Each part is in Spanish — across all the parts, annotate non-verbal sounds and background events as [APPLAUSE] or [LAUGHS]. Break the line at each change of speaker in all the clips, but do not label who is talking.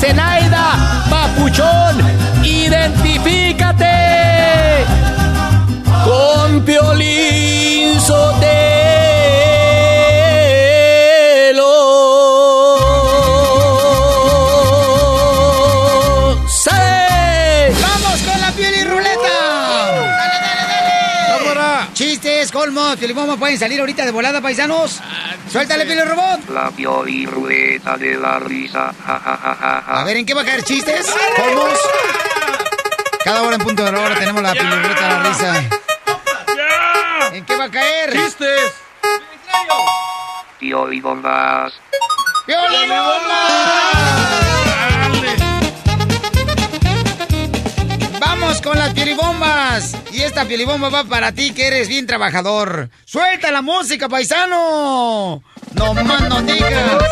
Zenaida, papuchón, identifícate con Piolín Sotelo. ¡Sale!
¡Vamos con la piel y ruleta! ¡Dale, dale, dale! Chistes, colmos, piolibomba, pueden salir ahorita de volada, paisanos. Suéltale, piel y robot.
La pioli ruleta de la risa. Ja, ja, ja, ja, ja.
A ver, ¿en qué va a caer chistes? Colmos. Cada hora en punto de la hora tenemos la piel y ruleta de la risa. ¿En qué va a caer?
¡Chistes!
Pioli bombas.
Vamos con las piolibombas. Y esta piolibomba va para ti que eres bien trabajador. ¡Suelta la música, paisano! No más no digas.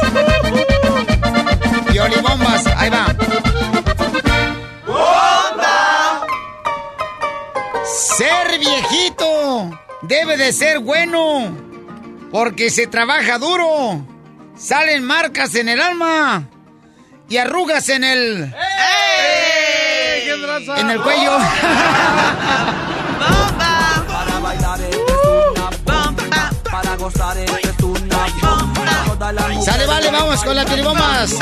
Piolibombas, ahí va. Ser viejito debe de ser bueno. Porque se trabaja duro. Salen marcas en el alma. Y arrugas en el... En el cuello. [LAUGHS]
Para bailar bomba. Para gozar bomba.
Sale, vale, vamos con las pilibombas.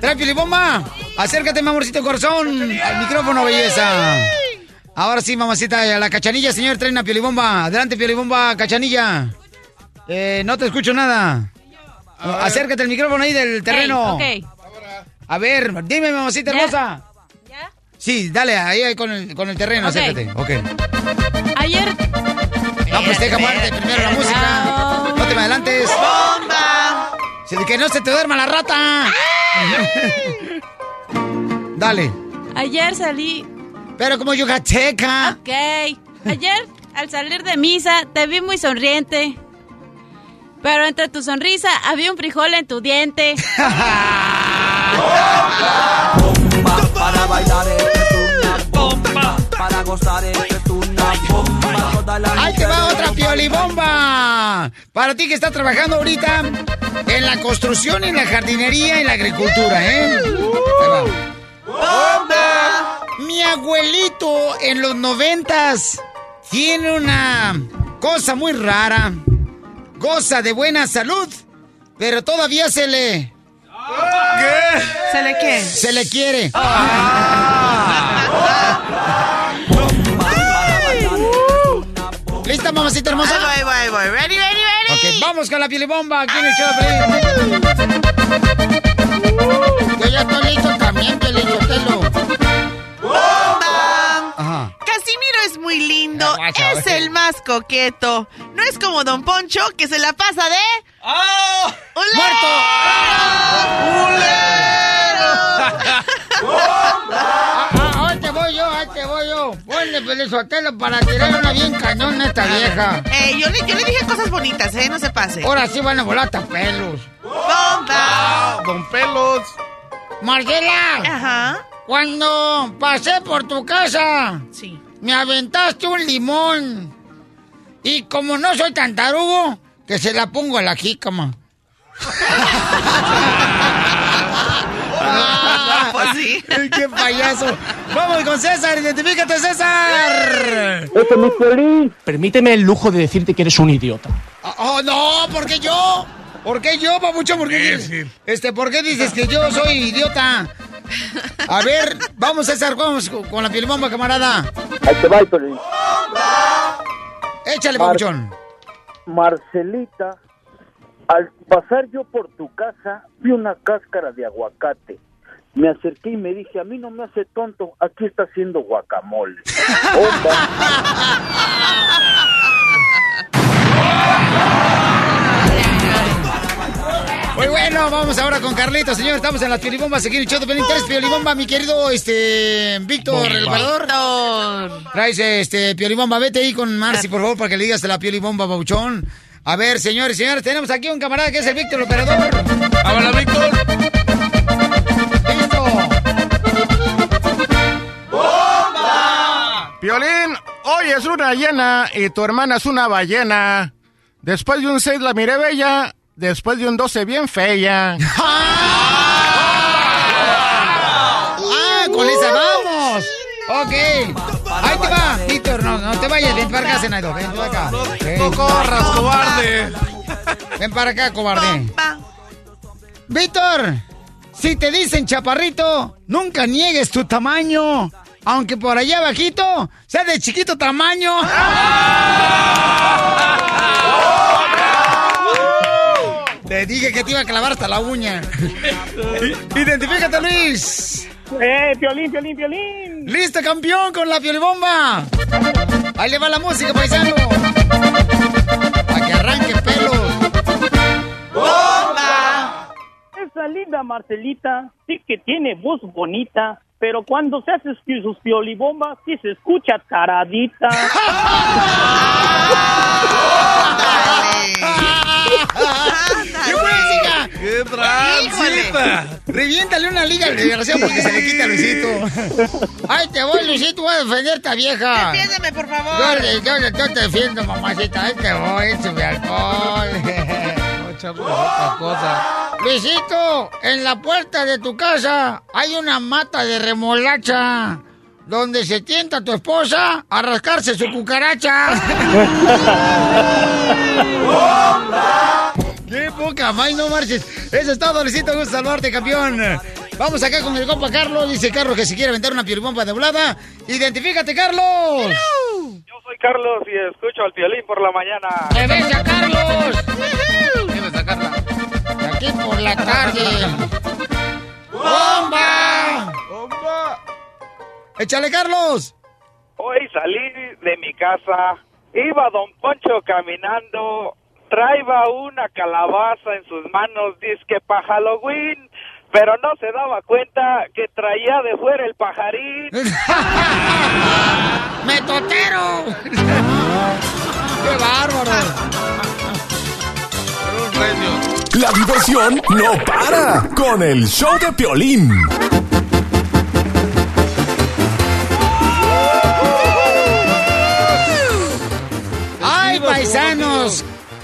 Trae pilibomba. Acércate, mi amorcito corazón. Al micrófono, belleza. Ahora sí, mamacita, a la cachanilla, señor, trae una piolibomba. Adelante, piolibomba, cachanilla. Eh, no te escucho nada. Acércate al micrófono ahí del terreno. A ver, dime, mamacita hermosa. Sí, dale, ahí, ahí con, el, con el terreno,
Ok.
acércate. Ok.
Ayer.
No, pues deja muerte primero la música. No te me adelantes. ¡Bomba! Que no se te duerma la rata. Dale.
Ayer salí.
Pero como yucateca.
Ok. Ayer, al salir de misa, te vi muy sonriente. Pero entre tu sonrisa había un frijol en tu diente. [LAUGHS]
Para bailar esto es una bomba. Para gozar esto es una bomba.
¡Ahí te va otra piolibomba! Para ti que estás trabajando ahorita en la construcción, en la jardinería, en la agricultura, ¿eh? Ahí va. ¡Bomba! Mi abuelito en los noventas tiene una cosa muy rara. Goza de buena salud, pero todavía se le...
¿Qué?
¿Se le qué?
Se le quiere. ¿Lista, mamacita hermosa?
Ahí voy, ahí voy. Ready, ready, ready.
Ok, vamos con la pielibomba aquí en el show de Piolín. Yo ya estoy listo también, Piolín Sotelo.
¡Bomba!
Ajá.
Casimiro es muy lindo,
Guacha,
es el más coqueto. No es como Don Poncho, que se la pasa de...
¡Oh!
¡Muerto!
Ah, ahí te voy yo, ahí te voy yo. Ponle Piolín Sotelo para tirar una bien cañón a esta vieja.
Eh, yo, le, yo le dije cosas bonitas, ¿eh? No se pase.
Ahora sí van a volar hasta pelos.
¡Bomba!
Don Pelos.
Marcela,
Ajá.
Cuando pasé por tu casa,
Sí.
me aventaste un limón. Y como no soy tan tarugo, que se la pongo a la jícama.
Ah, [LAUGHS] pues sí. [LAUGHS]
¡Qué payaso! Vamos con César, identifícate, César.
Ese es.
Permíteme el lujo de decirte que eres un idiota.
Oh, no, ¿por qué yo? ¿Por qué yo, papucho? ¿Por qué dices, este, ¿por qué dices que yo soy idiota? A ver, vamos César, vamos con la pielbomba, camarada.
Ahí te va.
Échale,
Mar-
papuchón.
Marcelita, al pasar yo por tu casa, vi una cáscara de aguacate. Me acerqué y me dije, a mí no me hace tonto, aquí está haciendo guacamole. [LAUGHS]
bueno, vamos ahora con Carlito, señor. Estamos en las piolibombas, aquí en el show de Pelín. ¿Traes piolibomba, mi querido, este, Víctor, el?
Víctor.
Traes, este, piolibomba. Vete ahí con Marcy, por favor, para que le digas de la piolibomba, babuchón. A ver, señores, señores, tenemos aquí un camarada que es el Víctor, el operador.
Hola, Víctor.
¡Listo!
Piolín, hoy es luna llena y tu hermana es una ballena. Después de un 6 la miré bella, después de un 12 bien fea. [LAUGHS]
¡Ah, con esa vamos! Ok. Ahí te va, Víctor, no, no te vayas, ven para acá, Zenaido, ven para acá.
No corras, cobarde.
Ven para acá, cobarde. Víctor, si te dicen chaparrito, nunca niegues tu tamaño. Aunque por allá abajito sea de chiquito tamaño. [LAUGHS] Te dije que te iba a clavar hasta la uña. [LAUGHS] Identifícate, Luis.
¡Eh, Piolín, Piolín, Piolín!
¡Listo, campeón, con la piolibomba! Ahí le va la música, paisano. Para que arranque pelos.
Esa linda Marcelita sí que tiene voz bonita, pero cuando se hace sus piolibombas sí se escucha taradita. [LAUGHS] [LAUGHS]
¡Qué música!
¡Qué
Híjole.
Reviéntale una liga al desgraciado porque se le quita Luisito. [LAUGHS] ¡Ay, te voy, Luisito! Voy a defenderte a vieja.
Defiéndeme, por
Yo,
favor.
yo, le- yo te defiendo, mamacita. Ahí te voy, échame alcohol. [LAUGHS] Luisito, en la puerta de tu casa hay una mata de remolacha donde se tienta tu esposa a rascarse su cucaracha. [LAUGHS] ¡Qué poca más, no marches! Eso es todo, Luisito. Gusto saludarte, campeón. Vamos acá con el compa Carlos. Dice Carlos que si quiere aventar una piolibomba de volada. ¡Identifícate, Carlos!
Yo soy Carlos y escucho al Piolín por la mañana.
¡Que venga, Carlos! De aquí por la tarde. ¡Bomba!
¡Bomba!
¡Échale, Carlos!
Hoy salí de mi casa, iba Don Poncho caminando, traía una calabaza en sus manos, que para Halloween, pero no se daba cuenta que traía de fuera el pajarín. [LAUGHS]
¡Metotero! ¡Qué bárbaro!
La diversión no para con el show de Piolín.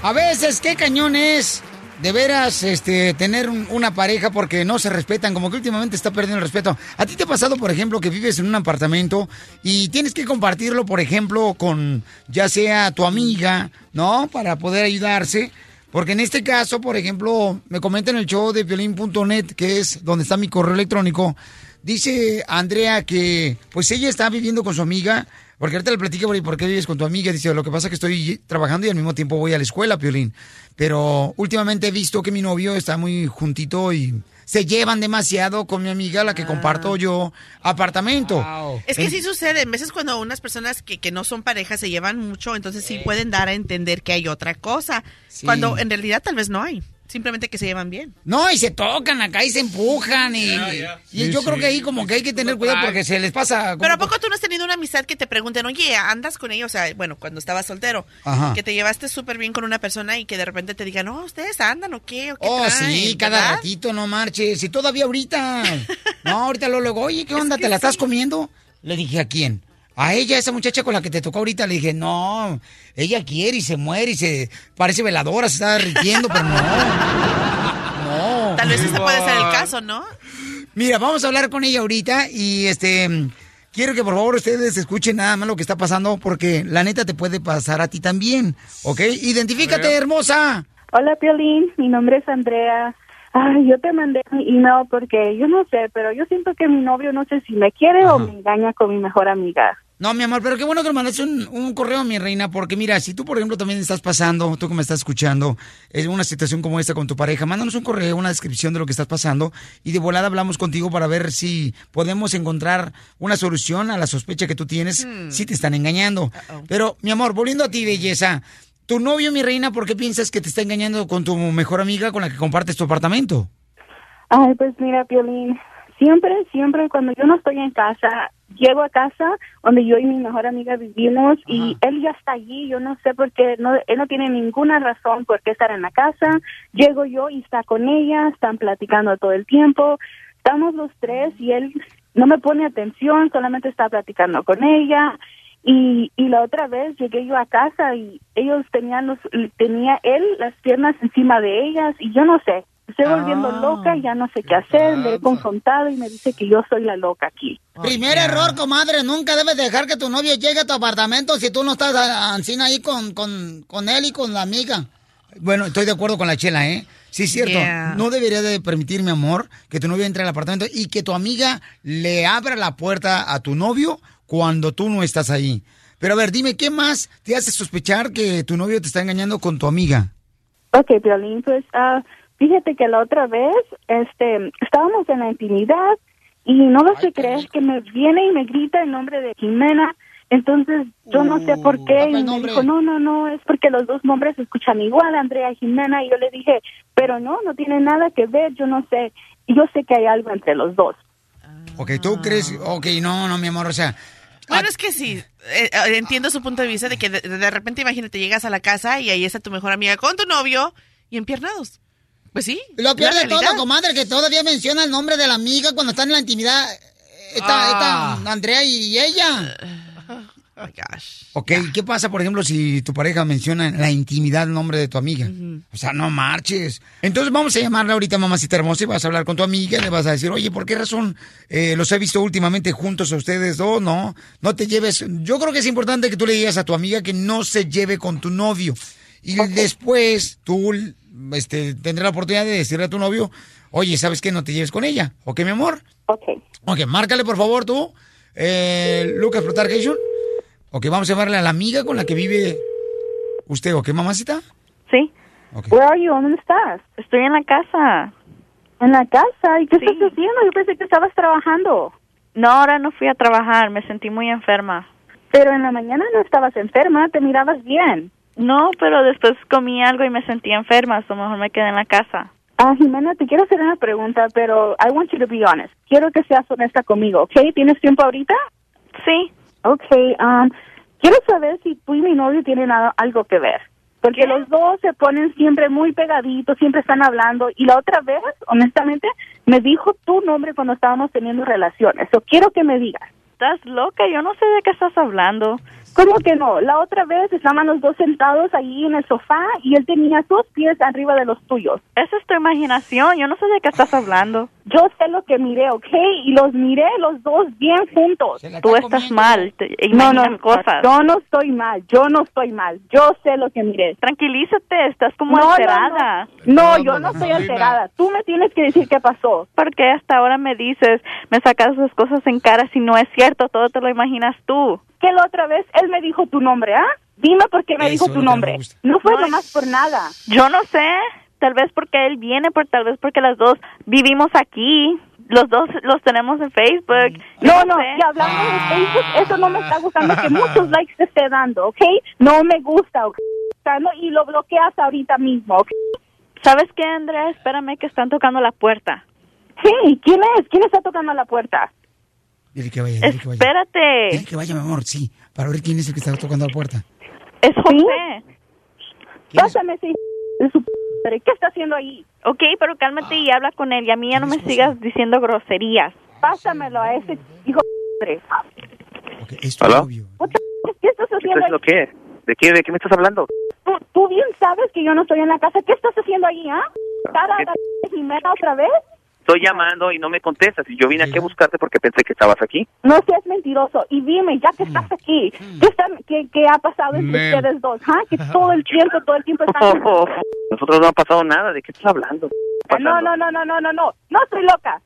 A veces, qué cañón es de veras este, tener un- una pareja porque no se respetan, como que últimamente está perdiendo el respeto. ¿A ti te ha pasado, por ejemplo, que vives en un apartamento y tienes que compartirlo, por ejemplo, con ya sea tu amiga, ¿no? Para poder ayudarse. Porque en este caso, por ejemplo, me comenta en el show de violín.net, que es donde está mi correo electrónico, dice Andrea que pues ella está viviendo con su amiga, porque ahorita le platica por, por qué vives con tu amiga, dice, lo que pasa es que estoy trabajando y al mismo tiempo voy a la escuela, Piolín. Pero últimamente he visto que mi novio está muy juntito y se llevan demasiado con mi amiga, la que comparto yo apartamento.
Es que
En-
sí sucede, en veces cuando unas personas que, que no son pareja se llevan mucho, entonces sí pueden dar a entender que hay otra cosa,
Sí.
cuando en realidad tal vez no hay, simplemente que se llevan bien.
No, y se tocan acá y se empujan y, y
Sí,
yo creo que ahí como que hay que tener cuidado porque se les pasa...
Pero ¿a poco tú no has tenido una amistad que te pregunten, oye, andas con ella? O sea, bueno, cuando estabas soltero,
Ajá.
que te llevaste súper bien con una persona y que de repente te digan, no, ustedes andan o qué, o qué
Oh,
traen?",
sí, cada
¿verdad?
ratito, no marches. Y todavía ahorita. [LAUGHS] No, ahorita lo luego, oye, ¿qué onda? ¿Te la estás comiendo? Le dije, ¿a quién? A ella, esa muchacha con la que te tocó ahorita, le dije, no, ella quiere y se muere y se parece veladora, se está derritiendo, pero no. No.
Tal vez ese puede ser el caso, ¿no?
Mira, vamos a hablar con ella ahorita y este quiero que por favor ustedes escuchen nada más lo que está pasando porque la neta te puede pasar a ti también, ¿ok? Identifícate, hermosa.
Hola, Piolín. Mi nombre es Andrea. Ay, yo te mandé mi email porque yo no sé, pero yo siento que mi novio no sé si me quiere o me engaña con mi mejor amiga.
No, mi amor, pero qué bueno que me mandaste un, un correo, mi reina, porque mira, si tú, por ejemplo, también estás pasando, tú que me estás escuchando, es una situación como esta con tu pareja, mándanos un correo, una descripción de lo que estás pasando y de volada hablamos contigo para ver si podemos encontrar una solución a la sospecha que tú tienes si te están engañando. Pero, mi amor, volviendo a ti, belleza, tu novio, mi reina, ¿por qué piensas que te está engañando con tu mejor amiga con la que compartes tu apartamento?
Ay, pues mira, Piolín, siempre, siempre cuando yo no estoy en casa, llego a casa donde yo y mi mejor amiga vivimos y él ya está allí, yo no sé por qué, no, él no tiene ninguna razón por qué estar en la casa, llego yo y está con ella, están platicando todo el tiempo, estamos los tres y él no me pone atención, solamente está platicando con ella. Y, y la otra vez llegué yo a casa y ellos tenían los, tenía él las piernas encima de ellas y yo no sé, estoy volviendo loca, ya no sé qué hacer, le he confrontado y me dice que yo soy la loca aquí.
Primer error, comadre, nunca debes dejar que tu novio llegue a tu apartamento si tú no estás a- ancina ahí con, con, con él y con la amiga. Bueno, estoy de acuerdo con la chela, ¿eh? Sí, es cierto.
Yeah.
No debería de permitir, mi amor, que tu novio entre al apartamento y que tu amiga le abra la puerta a tu novio cuando tú no estás ahí. Pero a ver, dime, ¿qué más te hace sospechar que tu novio te está engañando con tu amiga?
Ok, Violín, pues ah, fíjate que la otra vez este, estábamos en la intimidad y no vas a creer que me viene y me grita el nombre de Jimena. Entonces yo no sé por qué y me dijo, no, no, no, es porque los dos nombres se escuchan igual, Andrea y Jimena. Y yo le dije, pero no, no tiene nada que ver, yo no sé. Y yo sé que hay algo entre los dos.
Ok, ¿tú crees? Ok, no, no, mi amor, o sea...
Bueno, es que sí, eh, eh, entiendo su punto de vista de que de, de repente, imagínate, llegas a la casa y ahí está tu mejor amiga con tu novio y empiernados. Pues sí.
Lo peor de todo,
realidad.
comadre, que todavía menciona el nombre de la amiga cuando están en la intimidad. Esta,
Ah.
Andrea y ella.
Oh my gosh.
Ok, ¿qué pasa, por ejemplo, si tu pareja menciona en la intimidad el nombre de tu amiga? O sea, no marches. Entonces vamos a llamarle ahorita mamacita hermosa y vas a hablar con tu amiga y le vas a decir, oye, ¿por qué razón eh, los he visto últimamente juntos a ustedes dos? No, no te lleves. Yo creo que es importante que tú le digas a tu amiga que no se lleve con tu novio. Y después tú este, tendrás la oportunidad de decirle a tu novio, oye, ¿sabes qué? No te lleves con ella. ¿Ok, mi amor?
Ok.
Ok, márcale por favor tú, eh, Lucas Plutarcation. Ok, vamos a llamarle a la amiga con la que vive usted, ¿ok, mamacita?
Sí. Where are you? ¿Dónde estás? Estoy en la casa. ¿En la casa? ¿Y qué estás haciendo? Yo pensé que estabas trabajando.
No, ahora no fui a trabajar, me sentí muy enferma.
Pero en la mañana no estabas enferma, te mirabas bien.
No, pero después comí algo y me sentí enferma, lo mejor me quedé en la casa.
Ah, Jimena, te quiero hacer una pregunta, pero I want you to be honest. Quiero que seas honesta conmigo, ¿ok? ¿Tienes tiempo ahorita?
Sí.
Ok, um, quiero saber si tú y mi novio tienen algo que ver. Porque los dos se ponen siempre muy pegaditos, siempre están hablando. Y la otra vez, honestamente, me dijo tu nombre cuando estábamos teniendo relaciones. So, quiero que me digas.
Estás loca, yo no sé de qué estás hablando.
¿Cómo que no? La otra vez estaban los dos sentados allí en el sofá y él tenía tus pies arriba de los tuyos.
Esa es tu imaginación, yo no sé de qué estás hablando.
Yo sé lo que miré, ¿ok? Y los miré los dos bien juntos.
Tú estás mal, te
No,
imaginas
no,
cosas.
yo no estoy mal, yo no estoy mal, yo sé lo que miré.
Tranquilízate, estás como
No, no,
alterada.
No, yo no estoy alterada. Tú me tienes que decir qué pasó.
Porque hasta ahora me dices, me sacas esas cosas en cara si no es cierto, todo te lo imaginas tú.
Que la otra vez él me dijo tu nombre, ¿ah? Dime por qué me
Eso
dijo tu nombre. No fue
No,
nomás por nada.
Yo no sé, tal vez porque él viene, por tal vez porque las dos vivimos aquí, los dos los tenemos en Facebook.
No, no,
sé.
y hablando de Facebook, eso no me está gustando que muchos likes te esté dando, ¿ok? No me gusta, ¿ok? Y lo bloqueas ahorita mismo, ¿ok?
¿Sabes qué, Andrea? Espérame que están tocando la puerta.
Sí, ¿quién es? ¿Quién está tocando la puerta?
Dile que vaya, dile que vaya.
Espérate.
Dile que vaya, mi amor, sí, para ver quién es el que está tocando la puerta.
Es José.
Pásame ese de su madre. ¿Qué está haciendo ahí?
Ok, pero cálmate y habla con él y a mí ya no me sigas diciendo groserías.
Pásamelo a ese hijo de madre.
¿Aló?
¿Qué estás
¿Qué
haciendo?
estás haciendo qué? ¿De qué, ¿De qué me estás hablando?
Tú, tú bien sabes que yo no estoy en la casa. ¿Qué estás haciendo ahí, ah? ¿Cara a Jimena otra vez?
Estoy llamando y no me contestas. Y yo vine aquí a buscarte porque pensé que estabas aquí.
No seas mentiroso. Y dime, ya que estás aquí, ¿qué, está- qué, qué ha pasado entre
Man.
ustedes dos? ¿ah? Que todo el tiempo, todo el tiempo están... [LAUGHS]
Nosotros no ha pasado nada. ¿De qué estás hablando?
No, no, no, no, no, no, no. No estoy loca.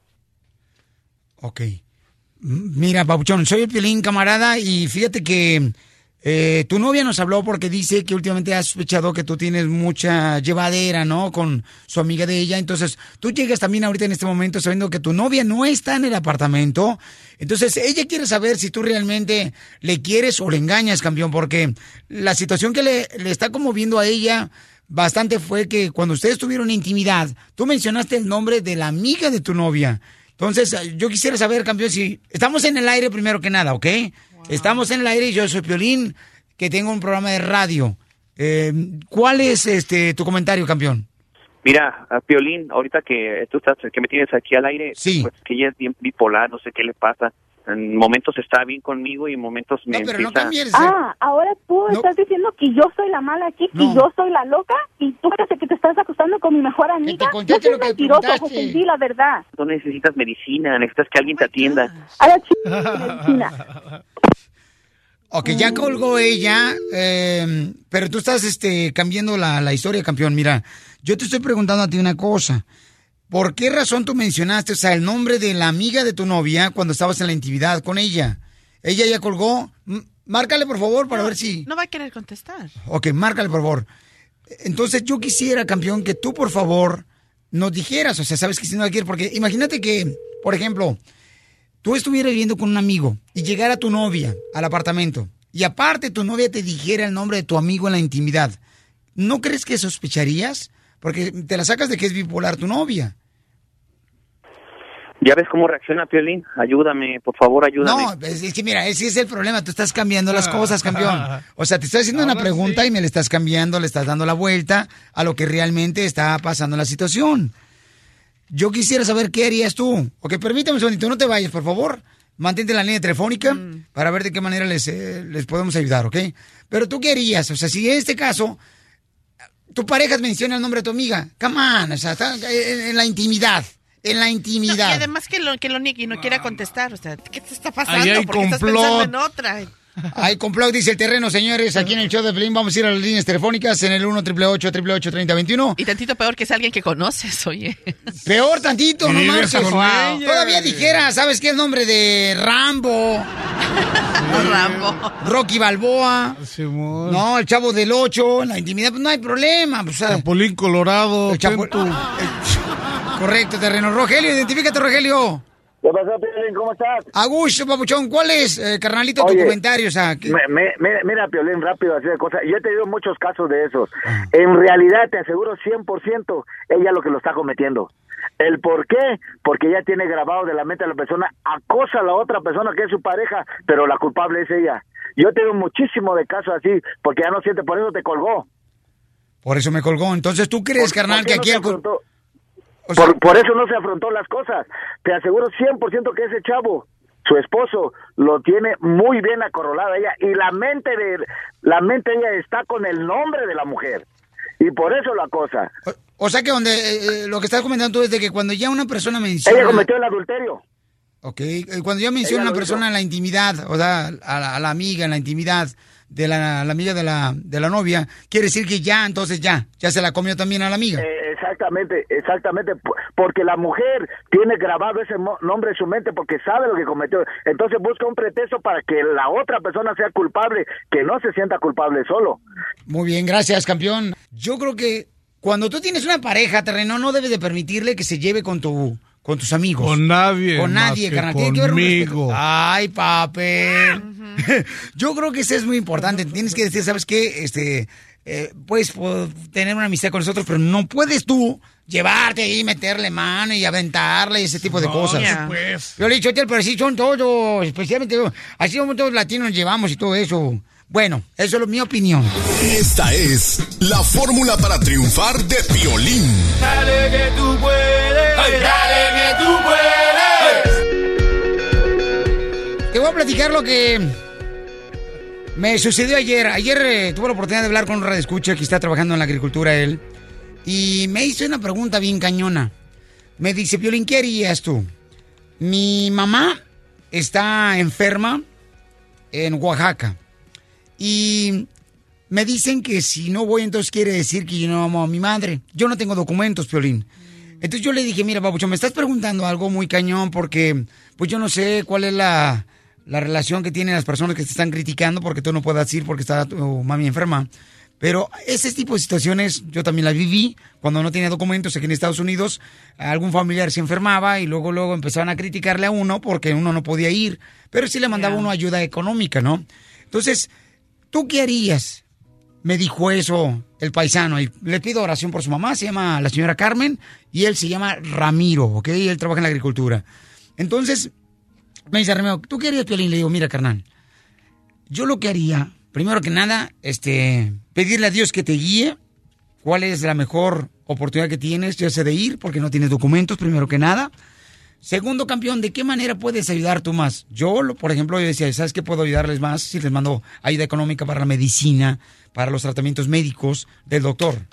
Ok. Mira, Papuchón, soy el Piolín, camarada, y fíjate que eh, tu novia nos habló porque dice que últimamente ha sospechado que tú tienes mucha llevadera, ¿no? Con su amiga de ella. Entonces, tú llegas también ahorita en este momento sabiendo que tu novia no está en el apartamento. Entonces, ella quiere saber si tú realmente le quieres o le engañas, campeón, porque la situación que le, le está conmoviendo a ella bastante fue que cuando ustedes tuvieron intimidad, tú mencionaste el nombre de la amiga de tu novia. Entonces, yo quisiera saber, campeón, si estamos en el aire primero que nada, ¿ok? Estamos en el aire y yo soy Piolín, que tengo un programa de radio. Eh, ¿Cuál es este tu comentario, campeón?
Mira, a Piolín, ahorita que tú estás, que me tienes aquí al aire, pues que ella es bien bipolar, no sé qué le pasa. En momentos está bien conmigo y en momentos me empieza...
Ah, ahora tú estás diciendo que yo soy la mala aquí, que yo soy la loca, y tú crees que te estás acostando con mi mejor amiga. No seas mentiroso, José, di la verdad.
No necesitas medicina, necesitas que alguien te atienda.
A la ch- [LAUGHS] medicina.
Ok, ya colgó ella, eh, pero tú estás este, cambiando la, la historia, campeón. Mira, yo te estoy preguntando a ti una cosa. ¿Por qué razón tú mencionaste, o sea, el nombre de la amiga de tu novia cuando estabas en la intimidad con ella? Ella ya colgó. M- Márcale, por favor, para ver si...
No va a querer contestar.
Ok, márcale, por favor. Entonces, yo quisiera, campeón, que tú, por favor, nos dijeras, o sea, sabes que si no la quieres, porque imagínate que, por ejemplo, tú estuvieras viviendo con un amigo y llegara tu novia al apartamento y aparte tu novia te dijera el nombre de tu amigo en la intimidad, ¿no crees que sospecharías? Porque te la sacas de que es bipolar tu novia.
¿Ya ves cómo reacciona Piolín? Ayúdame, por favor, ayúdame.
No, es, que mira, ese es el problema, tú estás cambiando las cosas, campeón. [LAUGHS] O sea, te estoy haciendo una pregunta y me le estás cambiando, le estás dando la vuelta a lo que realmente está pasando en la situación. Yo quisiera saber qué harías tú. Ok, permítame un segundito, no te vayas, por favor. Mantente en la línea telefónica para ver de qué manera les, eh, les podemos ayudar, ¿ok? Pero tú qué harías, o sea, si en este caso tu pareja menciona el nombre de tu amiga, come on, o sea, está en, en la intimidad, en la
No, y
intimidad.
además que lo, que lo niegue y no quiera contestar. O sea, ¿qué te está pasando?
Ahí hay
Porque estás
complot.
pensando en otra.
Hay complot, dice el terreno, señores. Aquí en el show de Pelín vamos a ir a las líneas telefónicas en el 1 888 3021
Y tantito peor que es alguien que conoces, oye.
Peor tantito, no
Sí,
marches. Todavía dijera, ¿sabes qué? El nombre de Rambo. [LAUGHS]
Rambo.
Rocky Balboa. No, el chavo del 8, en la intimidad, pues no hay problema. Pues,
Chapulín Colorado.
El Chapo-. [LAUGHS] Correcto, terreno. Rogelio, identifícate, Rogelio.
¿Qué pasó, Piolín? ¿Cómo estás?
Augusto, papuchón, ¿cuál es, eh, carnalito, tu
Oye,
comentario? O sea, que-
Me- me- me- mira, Piolín, rápido, así de cosas. Yo he tenido muchos casos de esos. En realidad, te aseguro 100%, ella lo que lo está cometiendo. ¿El por qué? Porque ella tiene grabado de la mente a la persona, acosa a la otra persona que es su pareja, pero la culpable es ella. Yo he tenido muchísimo de casos así, porque ya no siente, por eso te colgó.
por eso me colgó. Entonces, ¿tú crees,
¿Por-
carnal, que
no
aquí
por, por eso no se afrontó las cosas. Te aseguro 100% que ese chavo, su esposo, lo tiene muy bien acorralada ella y la mente de la mente de ella está con el nombre de la mujer y por eso la cosa.
O sea que donde eh, eh, lo que estás comentando tú es de que cuando ya una persona menciona...
Ella cometió el adulterio.
Ok, eh, cuando ya menciona
Ella
una persona en la intimidad, o sea, a la, a la amiga en la intimidad de la, la amiga de la, de la novia, quiere decir que ya, entonces ya, ya se la comió también a la amiga.
Eh, exactamente, exactamente, porque la mujer tiene grabado ese mo- nombre en su mente porque sabe lo que cometió. Entonces busca un pretexto para que la otra persona sea culpable, que no se sienta culpable solo.
Muy bien, gracias, campeón. Yo creo que cuando tú tienes una pareja, terreno, no debes de permitirle que se lleve con tu con tus amigos.
Con nadie.
Con
más
nadie,
que
carnal. Tiene que haber un. Ay, papel. [LAUGHS] Yo creo que eso es muy importante. Tienes que decir, ¿sabes qué? Este, eh, puedes po- tener una amistad con nosotros, pero no puedes tú llevarte ahí, meterle mano y aventarle y ese tipo de
No,
cosas.
pues.
Yo le he dicho, pero así son todos, especialmente así como todos los latinos nos llevamos y todo eso. Bueno, eso es mi opinión.
Esta es la fórmula para triunfar de Piolín.
Dale que tú puedes, dale que tú puedes.
Te voy a platicar lo que Me sucedió ayer. Ayer eh, tuve la oportunidad de hablar con un escucha que está trabajando en la agricultura él. Y me hizo una pregunta bien cañona. Me dice, Violín, ¿qué harías tú? Mi mamá está enferma en Oaxaca. Y me dicen que si no voy, entonces quiere decir que yo no amo a mi madre. Yo no tengo documentos, Piolín. Entonces yo le dije, mira, Papucho, me estás preguntando algo muy cañón porque pues yo no sé cuál es la, la relación que tienen las personas que te están criticando porque tú no puedas ir porque está tu mami enferma. Pero ese tipo de situaciones yo también las viví cuando no tenía documentos aquí en Estados Unidos. Algún familiar se enfermaba y luego luego empezaban a criticarle a uno porque uno no podía ir. Pero sí le mandaba uno ayuda económica, ¿no? Entonces, ¿tú qué harías? Me dijo eso el paisano y le pido oración por su mamá, se llama la señora Carmen y él se llama Ramiro, ¿ok? Él trabaja en la agricultura. Entonces, me dice Ramiro, ¿tú qué harías, Piolín? Le digo, mira, carnal, yo lo que haría, primero que nada, este, pedirle a Dios que te guíe, cuál es la mejor oportunidad que tienes, ya sea de ir, porque no tienes documentos, primero que nada. Segundo campeón, ¿de qué manera puedes ayudar tú más? Yo, por ejemplo, yo decía, ¿sabes qué puedo ayudarles más? Si les mando ayuda económica para la medicina, para los tratamientos médicos del doctor.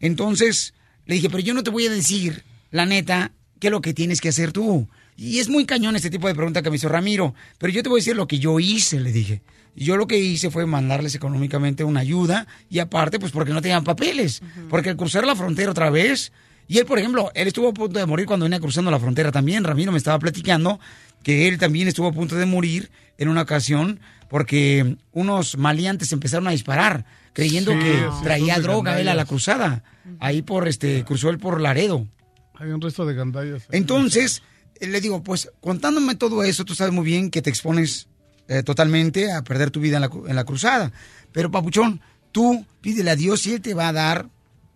Entonces, le dije, pero yo no te voy a decir, la neta, qué es lo que tienes que hacer tú. Y es muy cañón este tipo de pregunta que me hizo Ramiro, pero yo te voy a decir lo que yo hice, le dije. Yo lo que hice fue mandarles económicamente una ayuda y aparte, pues porque no tenían papeles. Porque al cruzar la frontera otra vez, y él, por ejemplo, él estuvo a punto de morir cuando venía cruzando la frontera también. Ramiro me estaba platicando que él también estuvo a punto de morir en una ocasión porque unos maleantes empezaron a disparar creyendo
Sí,
que
sí,
traía droga él a la cruzada. Ahí por este, cruzó él por Laredo.
Hay un resto de gandallas.
Entonces, le digo, pues contándome todo eso, tú sabes muy bien que te expones eh, totalmente a perder tu vida en la, en la cruzada. Pero, papuchón, tú pídele a Dios y Él te va a dar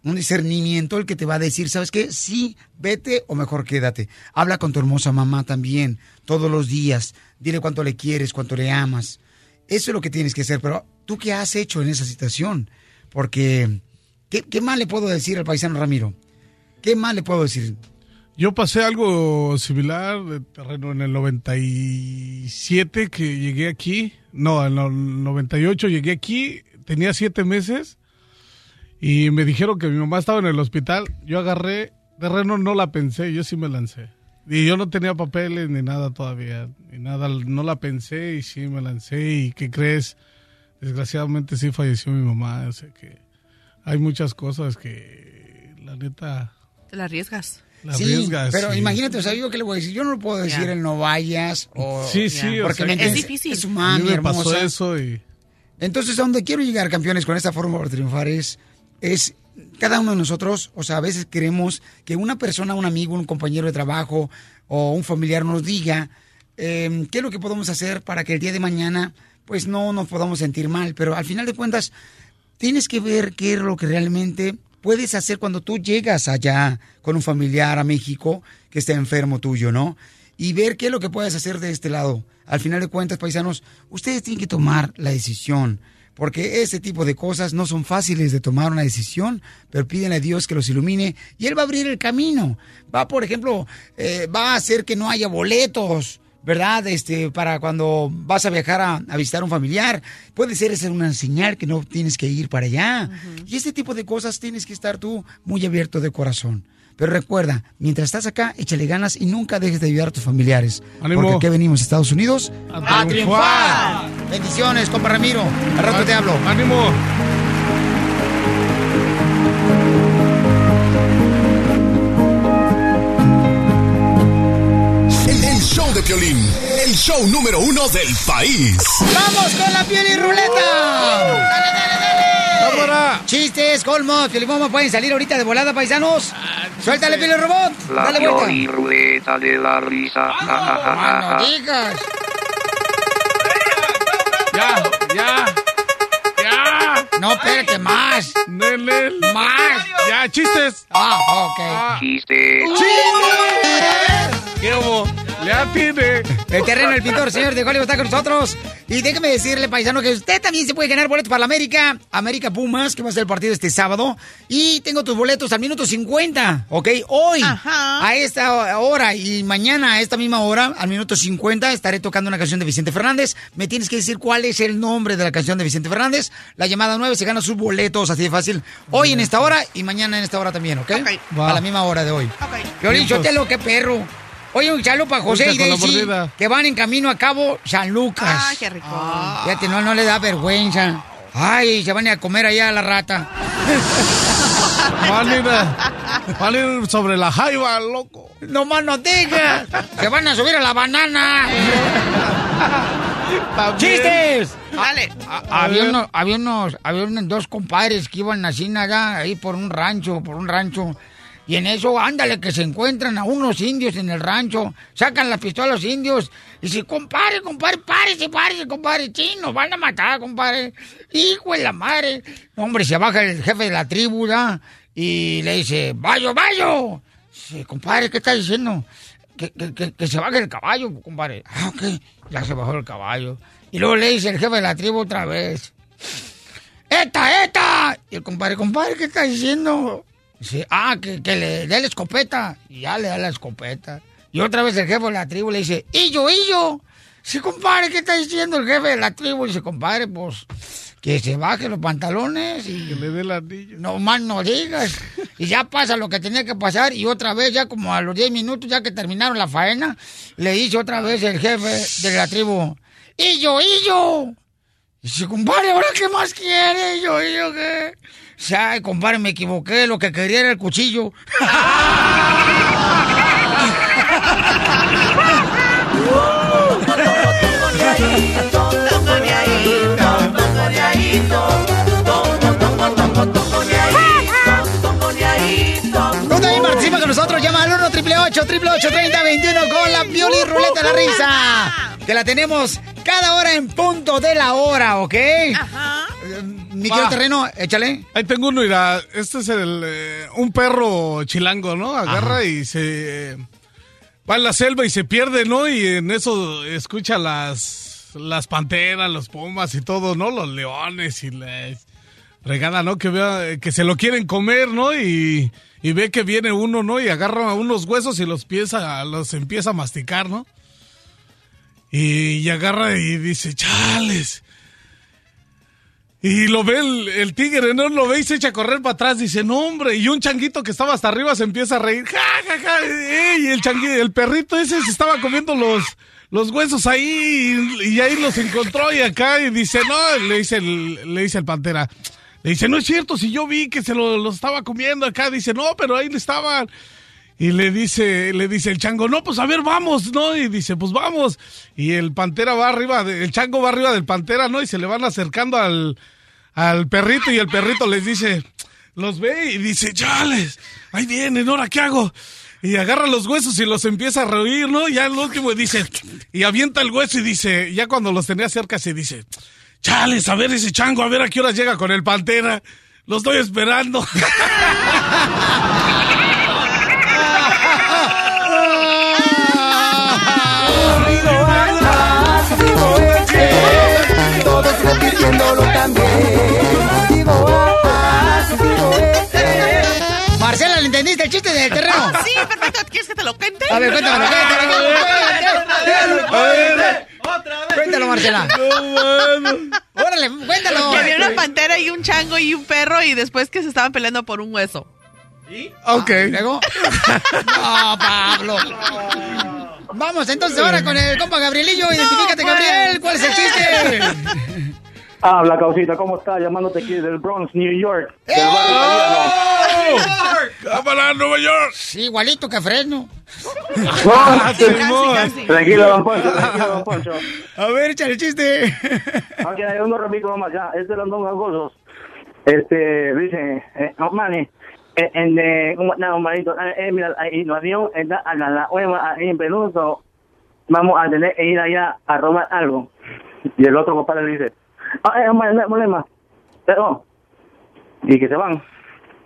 un discernimiento, el que te va a decir, ¿sabes qué? Sí, vete o mejor quédate. Habla con tu hermosa mamá también, todos los días. Dile cuánto le quieres, cuánto le amas. Eso es lo que tienes que hacer. Pero, ¿tú qué has hecho en esa situación? Porque, ¿qué, qué más le puedo decir al paisano Ramiro? ¿Qué más le puedo decir?
Yo pasé algo similar de terreno en el 97 que llegué aquí. No, en el 98 llegué aquí, tenía siete meses y me dijeron que mi mamá estaba en el hospital. Yo agarré terreno, no la pensé, yo sí me lancé. Y yo no tenía papeles ni nada todavía, ni nada, no la pensé y sí me lancé. ¿Y qué crees? Desgraciadamente sí falleció mi mamá, o sea que hay muchas cosas que la neta
Te la arriesgas.
La
sí, pero
sí.
imagínate, o sea, yo qué le voy a decir, yo no le puedo decir el no vayas o
Sí, sí, o
porque
sea,
me
es
difícil.
Es mami
me pasó
hermosa.
eso y
Entonces, a donde quiero llegar, campeones, con esta forma para triunfar es, es cada uno de nosotros, o sea, a veces queremos que una persona, un amigo, un compañero de trabajo o un familiar nos diga eh, qué es lo que podemos hacer para que el día de mañana, pues no nos podamos sentir mal. Pero al final de cuentas, tienes que ver qué es lo que realmente puedes hacer cuando tú llegas allá con un familiar a México que está enfermo tuyo, ¿no? Y ver qué es lo que puedes hacer de este lado. Al final de cuentas, paisanos, ustedes tienen que tomar la decisión. Porque ese tipo de cosas no son fáciles de tomar una decisión, pero pídenle a Dios que los ilumine y Él va a abrir el camino. Va, por ejemplo, eh, va a hacer que no haya boletos, ¿verdad? Este, para cuando vas a viajar a, a visitar a un familiar. Puede ser esa una señal que no tienes que ir para allá. Y este tipo de cosas tienes que estar tú muy abierto de corazón. Pero recuerda, mientras estás acá, échale ganas y nunca dejes de ayudar a tus familiares.
Ánimo.
Porque aquí venimos a Estados Unidos
A
a triunfar. Bendiciones, compa Ramiro. Al rato te hablo.
ánimo.
El show de Piolín, el show número uno del país.
¡Vamos con la piel y ruleta! ¡Dale, dale, dale! Chistes, colmos, piolibomos pueden salir ahorita de volada, paisanos. Suéltale, piel y robot.
La
Dale vuelta.
Pioli ruleta de la risa. Ja, ja, ja, ja,
Ah,
ja.
no digas.
Ya, ya. Ya.
No, espérate, más.
Nel,
Más.
Ya, chistes.
Ah, ok.
Chiste.
¿Qué hubo? Tiene.
El terreno del pintor, señor de Hollywood, está con nosotros. Y déjeme decirle, paisano, que usted también se puede ganar boletos para la América. América Pumas, que va a ser el partido este sábado. Y tengo tus boletos al minuto 50, ¿ok? Hoy, a esta hora y mañana a esta misma hora, al minuto 50, estaré tocando una canción de Vicente Fernández. Me tienes que decir cuál es el nombre de la canción de Vicente Fernández. La llamada 9 se gana sus boletos, así de fácil. Hoy en esta hora y mañana en esta hora también, ¿ok?
Va.
A la misma hora de hoy. Violín,
Bien, pues.
lo que perro. Oye, un saludo para José y Daisy, que van en camino a Cabo San Lucas.
Ay, qué rico.
Fíjate, no, no le da vergüenza. Ay, se van a comer allá a la rata. [LAUGHS]
Van a ir, a- van a ir sobre la jaiba, loco.
No más no digas. Se van a subir a la banana. ¡Chistes!
Dale.
Había, uno- había unos, había unos dos compadres que iban así nada ahí por un rancho, por un rancho. Y en eso, ándale, que se encuentran a unos indios en el rancho. Sacan la pistola a los indios. Y dice, compadre, compadre, párese, párese, compadre. Nos van a matar, compadre. Hijo de la madre. Hombre, se baja el jefe de la tribu, ¿ya? Y le dice, vayo, vayo. Dice, compadre, ¿qué está diciendo? Que- que se baje el caballo, compadre. Ah, ok. Ya se bajó el caballo. Y luego le dice el jefe de la tribu otra vez. ¡Eta, eta! Y el compadre, compadre, ¿qué está diciendo? Dice, ah, que, que le dé la escopeta. Y ya le da la escopeta. Y otra vez el jefe de la tribu le dice, ¡Illo, illo! Sí, compadre, ¿qué está diciendo el jefe de la tribu? Y dice, compadre, pues que se baje los pantalones y... Que
le dé el anillo.
No más no digas. Y ya pasa lo que tenía que pasar y otra vez, ya como a los 10 minutos, ya que terminaron la faena, le dice otra vez el jefe de la tribu, ¡Illo, illo! Y dice, compadre, ¿ahora qué más quiere? Yo, yo, ¿qué? Ay, compadre, me equivoqué, lo que quería era el cuchillo. Tú también participa con nosotros, llama al 1 888 30 21 con la Pioli Ruleta de la Risa. Que la tenemos cada hora en punto de la hora, ¿ok? Ajá. Mi querido terreno, échale.
Ahí tengo uno, mira, este es el, eh, un perro chilango, ¿no? Agarra
Ajá.
y se va en la selva y se pierde, ¿no? Y en eso escucha las, las panteras, los pumas y todo, ¿no? Los leones y les regada, ¿no? Que vea, que se lo quieren comer, ¿no? Y, y ve que viene uno, ¿no? Y agarra unos huesos y los empieza, los empieza a masticar, ¿no? Y, y agarra y dice, chales. Y lo ve el, el tigre, ¿no? Lo ve y se echa a correr para atrás. Dice, no, hombre. Y un changuito que estaba hasta arriba se empieza a reír. Ja, ja, ja. Eh, Y el changuito, el perrito ese se estaba comiendo los, los huesos ahí. Y, ahí los encontró. Y acá y dice, no, le dice el, le dice el pantera. Le dice, no es cierto, si yo vi que se lo, lo estaba comiendo acá. Dice, no, pero ahí le estaban. Y le dice, le dice el chango, no, pues a ver, vamos, ¿no? Y dice, pues vamos. Y el pantera va arriba, el chango va arriba del pantera, ¿no? Y se le van acercando al, al perrito y el perrito les dice, los ve y dice, chales, ahí vienen, ¿ahora qué hago? Y agarra los huesos y los empieza a reír, ¿no? Ya el último dice, y avienta el hueso y dice, ya cuando los tenía cerca se dice, chales, a ver ese chango, a ver a qué hora llega con el pantera. Lo estoy esperando. [LAUGHS]
repitiéndolo también.
Marcela, ¿le entendiste el chiste del terreno?
Ah, sí, perfecto. ¿Quieres que te lo cuente?
A ver, cuéntamelo, cuéntalo, cuéntalo. Cuéntalo, Marcela. Órale, cuéntalo.
Que había una pantera y un chango y un perro y después que se estaban peleando por un hueso.
Ok.
¿Luego? No, Pablo. Vamos entonces ahora con el compa Gabrielillo. Identifícate, Gabriel. ¿Cuál es el chiste?
Habla, causita, ¿cómo está? Llamándote aquí del Bronx, New York.
¡Eh!
Del barrio italiano.
¡Cámara, Nueva York!
Sí, igualito que Fresno.
No, Tranquilo, don Poncho, tranquilo, don Poncho.
A ver, échale el chiste.
Ok, hay unos ramitos nomás ya. Este los dos gangosos. Este, dice, eh, oh, mane, eh, en de, como, no, manito, eh, eh, mira, ahí no avión, está a la, la hueva, ahí en Peluso, vamos a tener que ir allá a robar algo. Y el otro compadre le dice, ah, eh, hombre, no hay problema, pero, y que se van.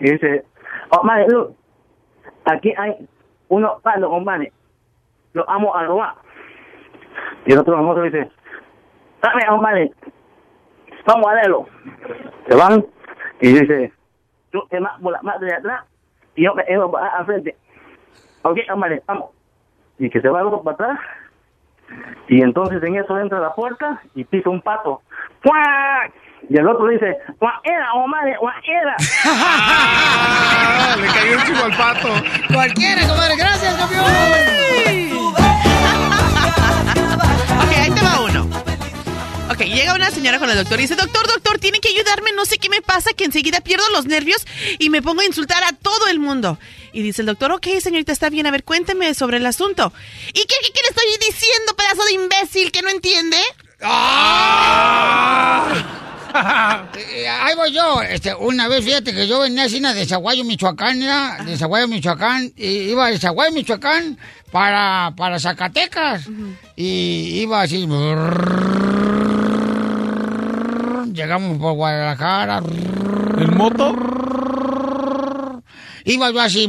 Y dice, oh, mane, look, aquí hay unos palos, compadre. lo vamos a robar. Y el otro famoso dice, dame, vale, vamos a verlo. Se van y dice, tú te vas por la parte de atrás y yo me llevo para al frente. Ok, vale, vamos. Y que se va el otro para atrás. Y entonces en eso entra a la puerta y pisa un pato. ¡Cuac! Y el otro dice, ¡Guaera, oh madre, guaera! [LAUGHS]
Le cayó encima al pato.
Cualquiera, comadre. Gracias, campeón.
Ok, llega una señora con el doctor y dice, doctor, doctor, tiene que ayudarme, no sé qué me pasa, que enseguida pierdo los nervios y me pongo a insultar a todo el mundo. Y dice el doctor, ok, señorita, está bien, a ver, cuénteme sobre el asunto. ¿Y qué, qué, qué le estoy diciendo, pedazo de imbécil, que no entiende? [LAUGHS]
Eh, ahí voy yo. Este, una vez, fíjate que yo venía así de Zaguayo, Michoacán, ¿ya? de Zaguayo, Michoacán, y iba de Zaguayo, Michoacán para, para Zacatecas. Y iba así. Llegamos por Guadalajara.
¿En moto?
Iba yo así.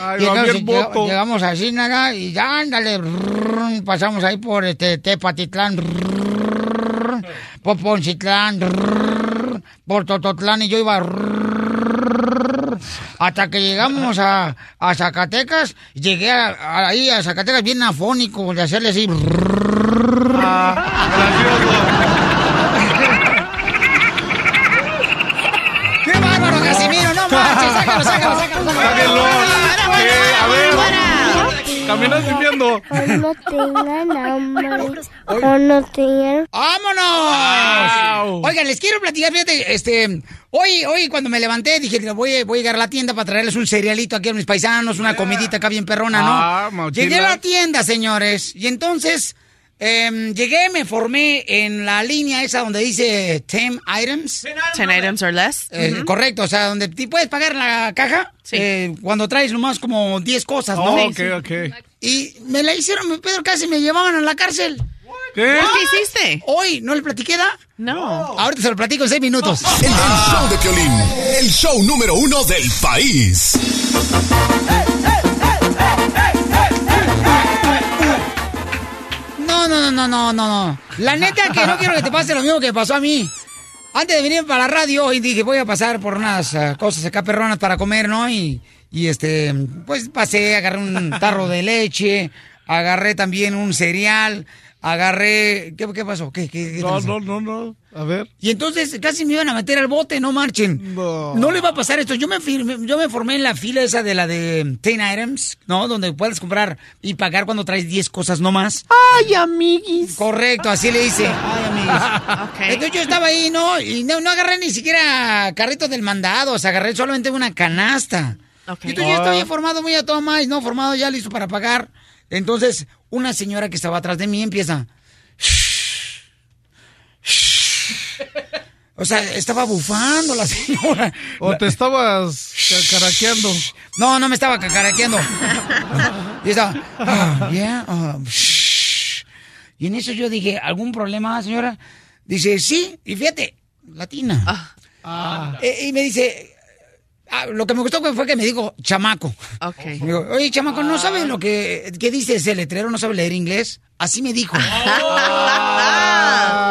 Ay,
Llegamos, lleg- llegamos así, nada, y ya, ándale. Pasamos ahí por este Tepatitlán. Por Poncitlán. Por Tototlán y yo iba. Hasta que llegamos a, a Zacatecas, llegué a- a- ahí a Zacatecas bien afónico, de hacerle así. ¡Qué ¡Sácalo, sácalo, sácalo!
Sáquenlo. ¿Qué? A ver. Caminas limpiando.
no tengan hambre. O no tengan...
¡Vámonos! Oigan, les quiero platicar, fíjate, este, hoy, hoy cuando me levanté dije, voy, a- voy a llegar a la tienda para traerles un cerealito aquí a mis paisanos, una comidita acá bien perrona, ¿no?
Ah.
Llegué a la tienda, señores, y entonces em, llegué, me formé en la línea esa donde dice 10 items.
10 items or less.
Eh. Correcto, o sea, donde te puedes pagar la caja eh, cuando traes nomás como 10 cosas, ¿no?
Oh, ok, ok.
Y me la hicieron, Pedro, casi me llevaban a la cárcel.
¿Qué?
¿Qué hiciste?
Hoy, ¿no le platiqué, da?
No.
Ahorita se lo platico en seis minutos.
El, [LAUGHS] el show de Piolín, el show número uno del país.
No, no, no, no, no, no, no. La neta que no quiero que te pase lo mismo que pasó a mí. Antes de venir para la radio, y dije, voy a pasar por unas ah, cosas acá perronas para comer, ¿no? Y, y este, pues pasé, agarré un tarro de leche, agarré también un cereal, agarré... ¿Qué, qué pasó? ¿Qué, qué, qué
No, no, no, no. A ver.
Y entonces casi me iban a meter al bote, no marchen.
No.
le va a pasar esto. Yo me, firmé- yo me formé en la fila esa de la de 10 items, ¿no? Donde puedes comprar y pagar cuando traes 10 cosas nomás. ¡Ay, amiguis! Correcto, así le dice. ¡Ay, amiguis! [LAUGHS] Entonces yo estaba ahí, ¿no? Y no, no agarré ni siquiera carrito del mandado, o sea, agarré solamente una canasta. Y entonces yo estaba ya formado muy a todo más, ¿no? Formado ya listo para pagar. Entonces, una señora que estaba atrás de mí empieza... O sea, estaba bufando la señora.
¿O te estabas cacaraqueando?
No, no me estaba cacaraqueando. Y estaba, ah, yeah, ah, shh. Y en eso yo dije, ¿algún problema, señora? Dice, sí, y fíjate, latina. Eh, y me dice, ah, lo que me gustó fue que me dijo, chamaco.
Ok.
Me digo, oye, chamaco, ¿no sabes lo que, qué dice ese letrero? ¿No sabe leer inglés? Así me dijo. [LAUGHS]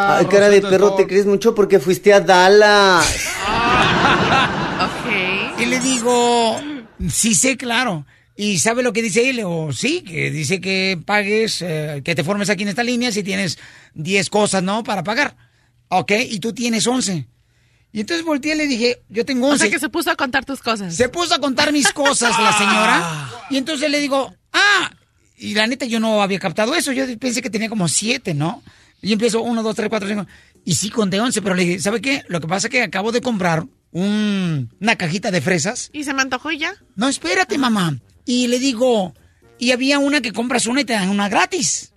Ay, cara de perro, te crees mucho porque fuiste a Dallas.
Y le digo, sí sé, claro. ¿Y sabe lo que dice? Le digo, sí, que dice que pagues, eh, que te formes aquí en esta línea si tienes 10 cosas, ¿no? Para pagar. Ok, y tú tienes 11. Y entonces volteé y le dije, yo tengo 11.
O sea que se puso a contar tus cosas.
Se puso a contar mis cosas la señora. Y entonces le digo, ah, y la neta yo no había captado eso. Yo pensé que tenía como siete, ¿no? Y empiezo uno, dos, tres, cuatro, cinco. Y sí conté once, pero le dije, ¿sabe qué? Lo que pasa es que acabo de comprar un- una cajita de fresas.
¿Y se me antojó y ya?
No, espérate, mamá. Y le digo, y había una que compras una y te dan una gratis.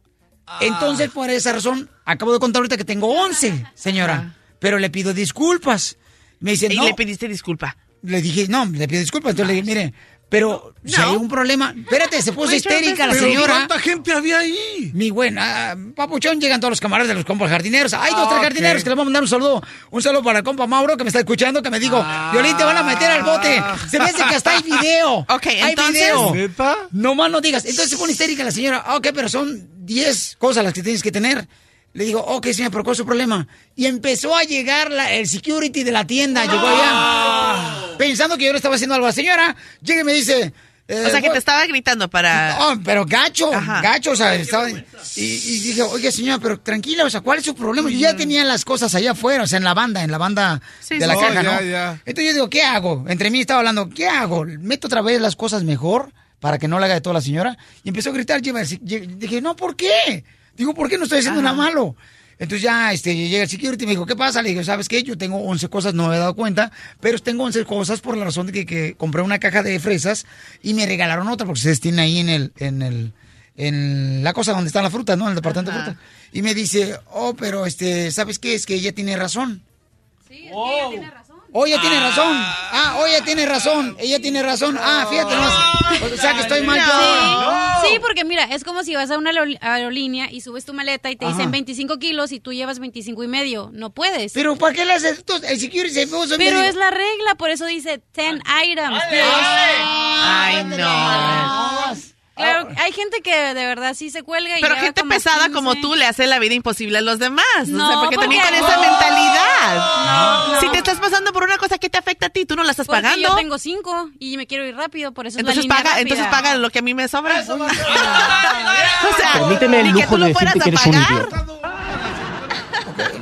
Entonces, por esa razón, acabo de contar ahorita que tengo once, señora. Pero le pido disculpas. Me dice,
Y
no.
le pediste disculpa.
le dije, no, le pido disculpas. Entonces le dije, mire, pero si hay un problema. Espérate, se puso histérica la señora.
¿Cuánta gente había ahí?
Mi buena, papuchón, llegan todos los camaradas de los compas jardineros. Hay dos, tres jardineros que le vamos a mandar un saludo. Un saludo para el compa Mauro que me está escuchando, que me dijo, Violín, te van a meter al bote. Se me hace que hasta hay video. [LAUGHS]
Ok,
hay
entonces-
video.
¿Neta?
No más no digas. Entonces se pone histérica la señora. Ah, Ok, pero son 10 cosas las que tienes que tener. Le digo, ok, señora, pero ¿cuál es su problema? Y empezó a llegar la- el security de la tienda. Llegó allá. Pensando que yo le estaba haciendo algo a la señora. Llega y me dice... eh,
O sea, que te estaba gritando para...
No, pero gacho,
Ajá.
gacho, o sea, estaba... Y, y dije, oye, señora, pero tranquila, o sea, ¿cuál es su problema? Yo ya tenía las cosas allá afuera, o sea, en la banda, en la banda
Sí,
de la
sí.
caja,
Oh,
¿no?
ya, ya.
Entonces yo digo, ¿qué hago? Entre mí estaba hablando, ¿qué hago? ¿Meto otra vez las cosas mejor para que no la haga de toda la señora? Y empezó a gritar, dije, no, ¿por qué? Digo, ¿por qué no estoy haciendo nada malo? Entonces ya este, llega el security y me dijo, ¿qué pasa? Le dije, ¿sabes qué? Yo tengo 11 cosas, no me he dado cuenta, pero tengo 11 cosas por la razón de que, que compré una caja de fresas y me regalaron otra porque ustedes tienen ahí en el, en el, en la cosa donde está la fruta, ¿no? En el departamento de fruta. Y me dice, oh, pero este, ¿sabes qué? Es que ella tiene razón.
ella tiene razón.
Ella tiene razón. Ah, ella tiene razón. Ella tiene razón. Ah, fíjate nomás. O sea que estoy mal yo.
Sí, sí, porque mira, es como si vas a una aerol- aerolínea y subes tu maleta y te
Ajá.
dicen 25 kilos y tú llevas 25 y medio. No puedes.
Pero ¿para qué le haces esto? El security se puso
Pero
medio-
es la regla, por eso dice 10 items.
Ay, no.
Claro, hay gente que de verdad sí se cuelga y
Pero gente
como
pesada
15.
como tú le hace la vida imposible a los demás. No,
No,
sé, porque, también con
porque-
esa mentalidad.
No, no.
Si te estás pasando por una cosa que te afecta a ti, tú no la estás
Porque
pagando.
yo tengo cinco y me quiero ir rápido, por eso
Entonces
es la
paga,
rápida.
entonces paga lo que a mí me sobra. [LAUGHS] o sea,
Permíteme el
ni que
lujo
tú lo
de
fueras
decirte que
a
eres un
pagar.
idiota.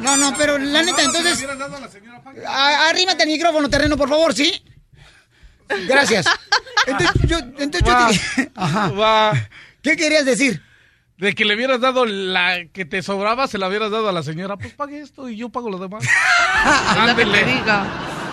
No, no, pero la neta, entonces. a- Arrímate el micrófono, terreno, por favor, ¿sí? Gracias. Entonces yo, entonces yo dije- Ajá.
Va.
¿Qué querías decir?
De que le hubieras dado la que te sobraba, se la hubieras dado a la señora. Pues pague esto y yo pago lo demás.
Es [LAUGHS] lo que te
Ándele.
digo.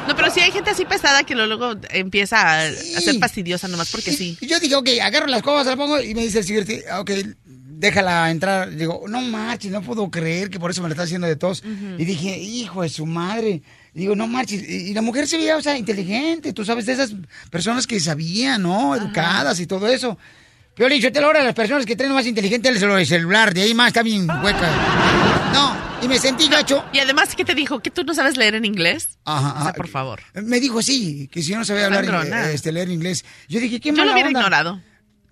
No, pero sí hay gente así pesada que luego, empieza a, a ser fastidiosa nomás porque sí.
Y yo dije, ok, agarro las cosas, las pongo y me dice el security, ok, déjala entrar. Digo, no marches, no puedo creer que por eso me la está haciendo de tos. Y dije, hijo de su madre. Digo, no marches. Y la mujer se veía, o sea, inteligente, tú sabes, de esas personas que sabían, ¿no? Educadas y todo eso. Pero le yo te lo ahora las personas que traen más inteligente el celu- el celular, de ahí más está bien hueca. No, y me sentí gacho.
Y además, ¿qué te dijo? ¿Que tú no sabes leer en inglés?
Ajá,
O sea, por favor.
Me dijo sí, que si yo no sabía hablar, eh, este, leer inglés. Yo dije, qué
Yo
mala
lo hubiera
onda.
ignorado.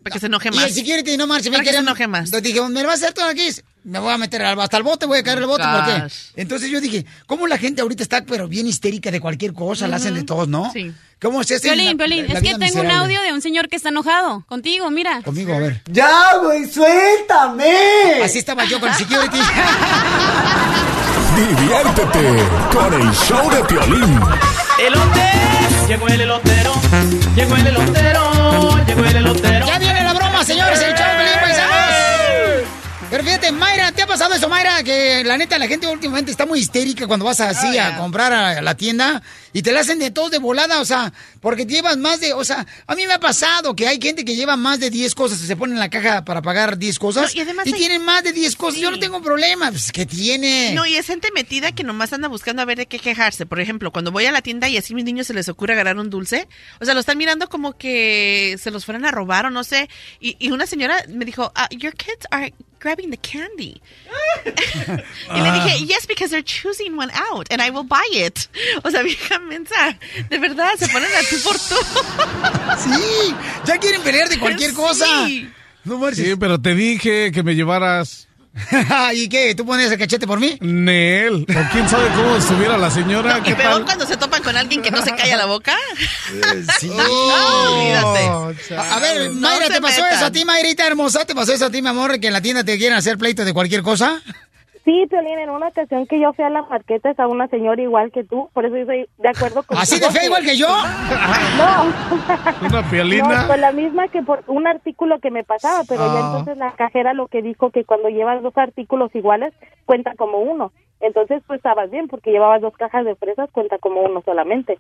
Para que se enoje
Y
más.
el security no marche, me
Para que se enoje más.
Entonces dije, me lo va a hacer todo aquí. Me voy a meter al- hasta el bote, voy a caer el bote, ¿por qué? Entonces yo dije, ¿cómo la gente ahorita está pero bien histérica de cualquier cosa? La hacen de todos, ¿no?
Sí.
¿Cómo se hace?
Piolín,
la-
Piolín,
la
es que tengo un audio de un señor que está enojado contigo, mira.
Conmigo, a ver.
¡Ya, güey! ¡Suéltame!
Así estaba yo con el security. [LAUGHS]
Diviértete con el show de Piolín.
Elote, llegó el elotero, llegó el elotero, llegó el elotero.
ya viene la broma, señores, el show. Pero fíjate, Mayra, ¿te ha pasado eso, Mayra? Que la neta, la gente últimamente está muy histérica cuando vas así a comprar a la tienda y te la hacen de todo de volada, o sea, porque llevas más de, o sea, a mí me ha pasado que hay gente que lleva más de 10 cosas, se pone en la caja para pagar 10 cosas
No, y además hay-
tienen más de 10 cosas. Yo no tengo problema, pues, ¿qué tiene?
No, y es gente metida que nomás anda buscando a ver de qué quejarse. Por ejemplo, cuando voy a la tienda y así a mis niños se les ocurre agarrar un dulce, o sea, lo están mirando como que se los fueran a robar o no sé. Y, y una señora me dijo, "Ah, your kids are grabbing the candy. [LAUGHS] y le dije, yes, because they're choosing one out and I will buy it. [LAUGHS] O sea, [LAUGHS] vieja mensa, de verdad, se ponen a tú por tú. [LAUGHS]
Sí, ya quieren pelear de cualquier cosa. No marches.
Sí, pero te dije que me llevaras. [LAUGHS]
¿Y qué? ¿Tú pones el cachete por mí?
Nel. O quién sabe cómo estuviera la señora.
y [LAUGHS]
¿Qué
peor
tal?
cuando se topan con alguien que no se calla la boca.
Sí.
No, olvídate.
A, a ver,
No
Mayra,
se
¿te pasó
metan.
eso a ti, Mayrita hermosa? ¿Te pasó eso a ti, mi amor, que en la tienda te quieren hacer pleito de cualquier cosa?
Sí, Piolín, en una ocasión que yo fui a las marquetas a una señora igual que tú, por eso yo estoy de acuerdo con
¿Así de fea igual que yo?
No. [LAUGHS]
Una piolina.
No, pues la misma que por un artículo que me pasaba, pero ya
Ah.
entonces la cajera lo que dijo que cuando llevas dos artículos iguales cuenta como uno. Entonces pues estabas bien porque llevabas dos cajas de fresas, cuenta como uno solamente.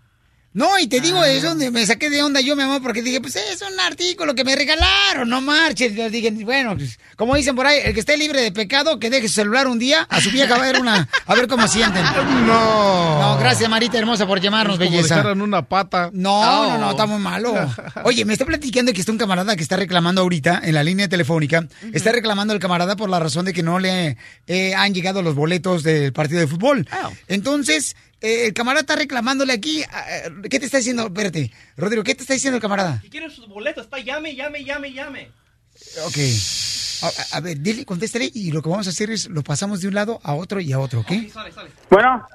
No, y te digo, es donde me saqué de onda yo, mi amor, porque dije, pues es un artículo que me regalaron, no marches. Yo dije, bueno, pues, como dicen por ahí, el que esté libre de pecado, que deje su celular un día, a su vieja a ver una, a ver cómo sienten. [LAUGHS]
No.
No, gracias, Marita hermosa, por llamarnos,
Como
belleza.
dejaran una pata.
No, no, no, está muy malo. [LAUGHS] Oye, me está platicando que está un camarada que está reclamando ahorita en la línea telefónica. Está reclamando el camarada por la razón de que no le eh, han llegado los boletos del partido de fútbol. Entonces, eh, el camarada está reclamándole aquí. eh, ¿Qué te está diciendo? Espérate, Rodrigo, ¿qué te está diciendo el camarada?
Si quieren sus boletos, está llame, llame, llame, llame.
Ok. A, a ver, dile, contéstale y lo que vamos a hacer es lo pasamos de un lado a otro y a otro, ¿ok?
Bueno.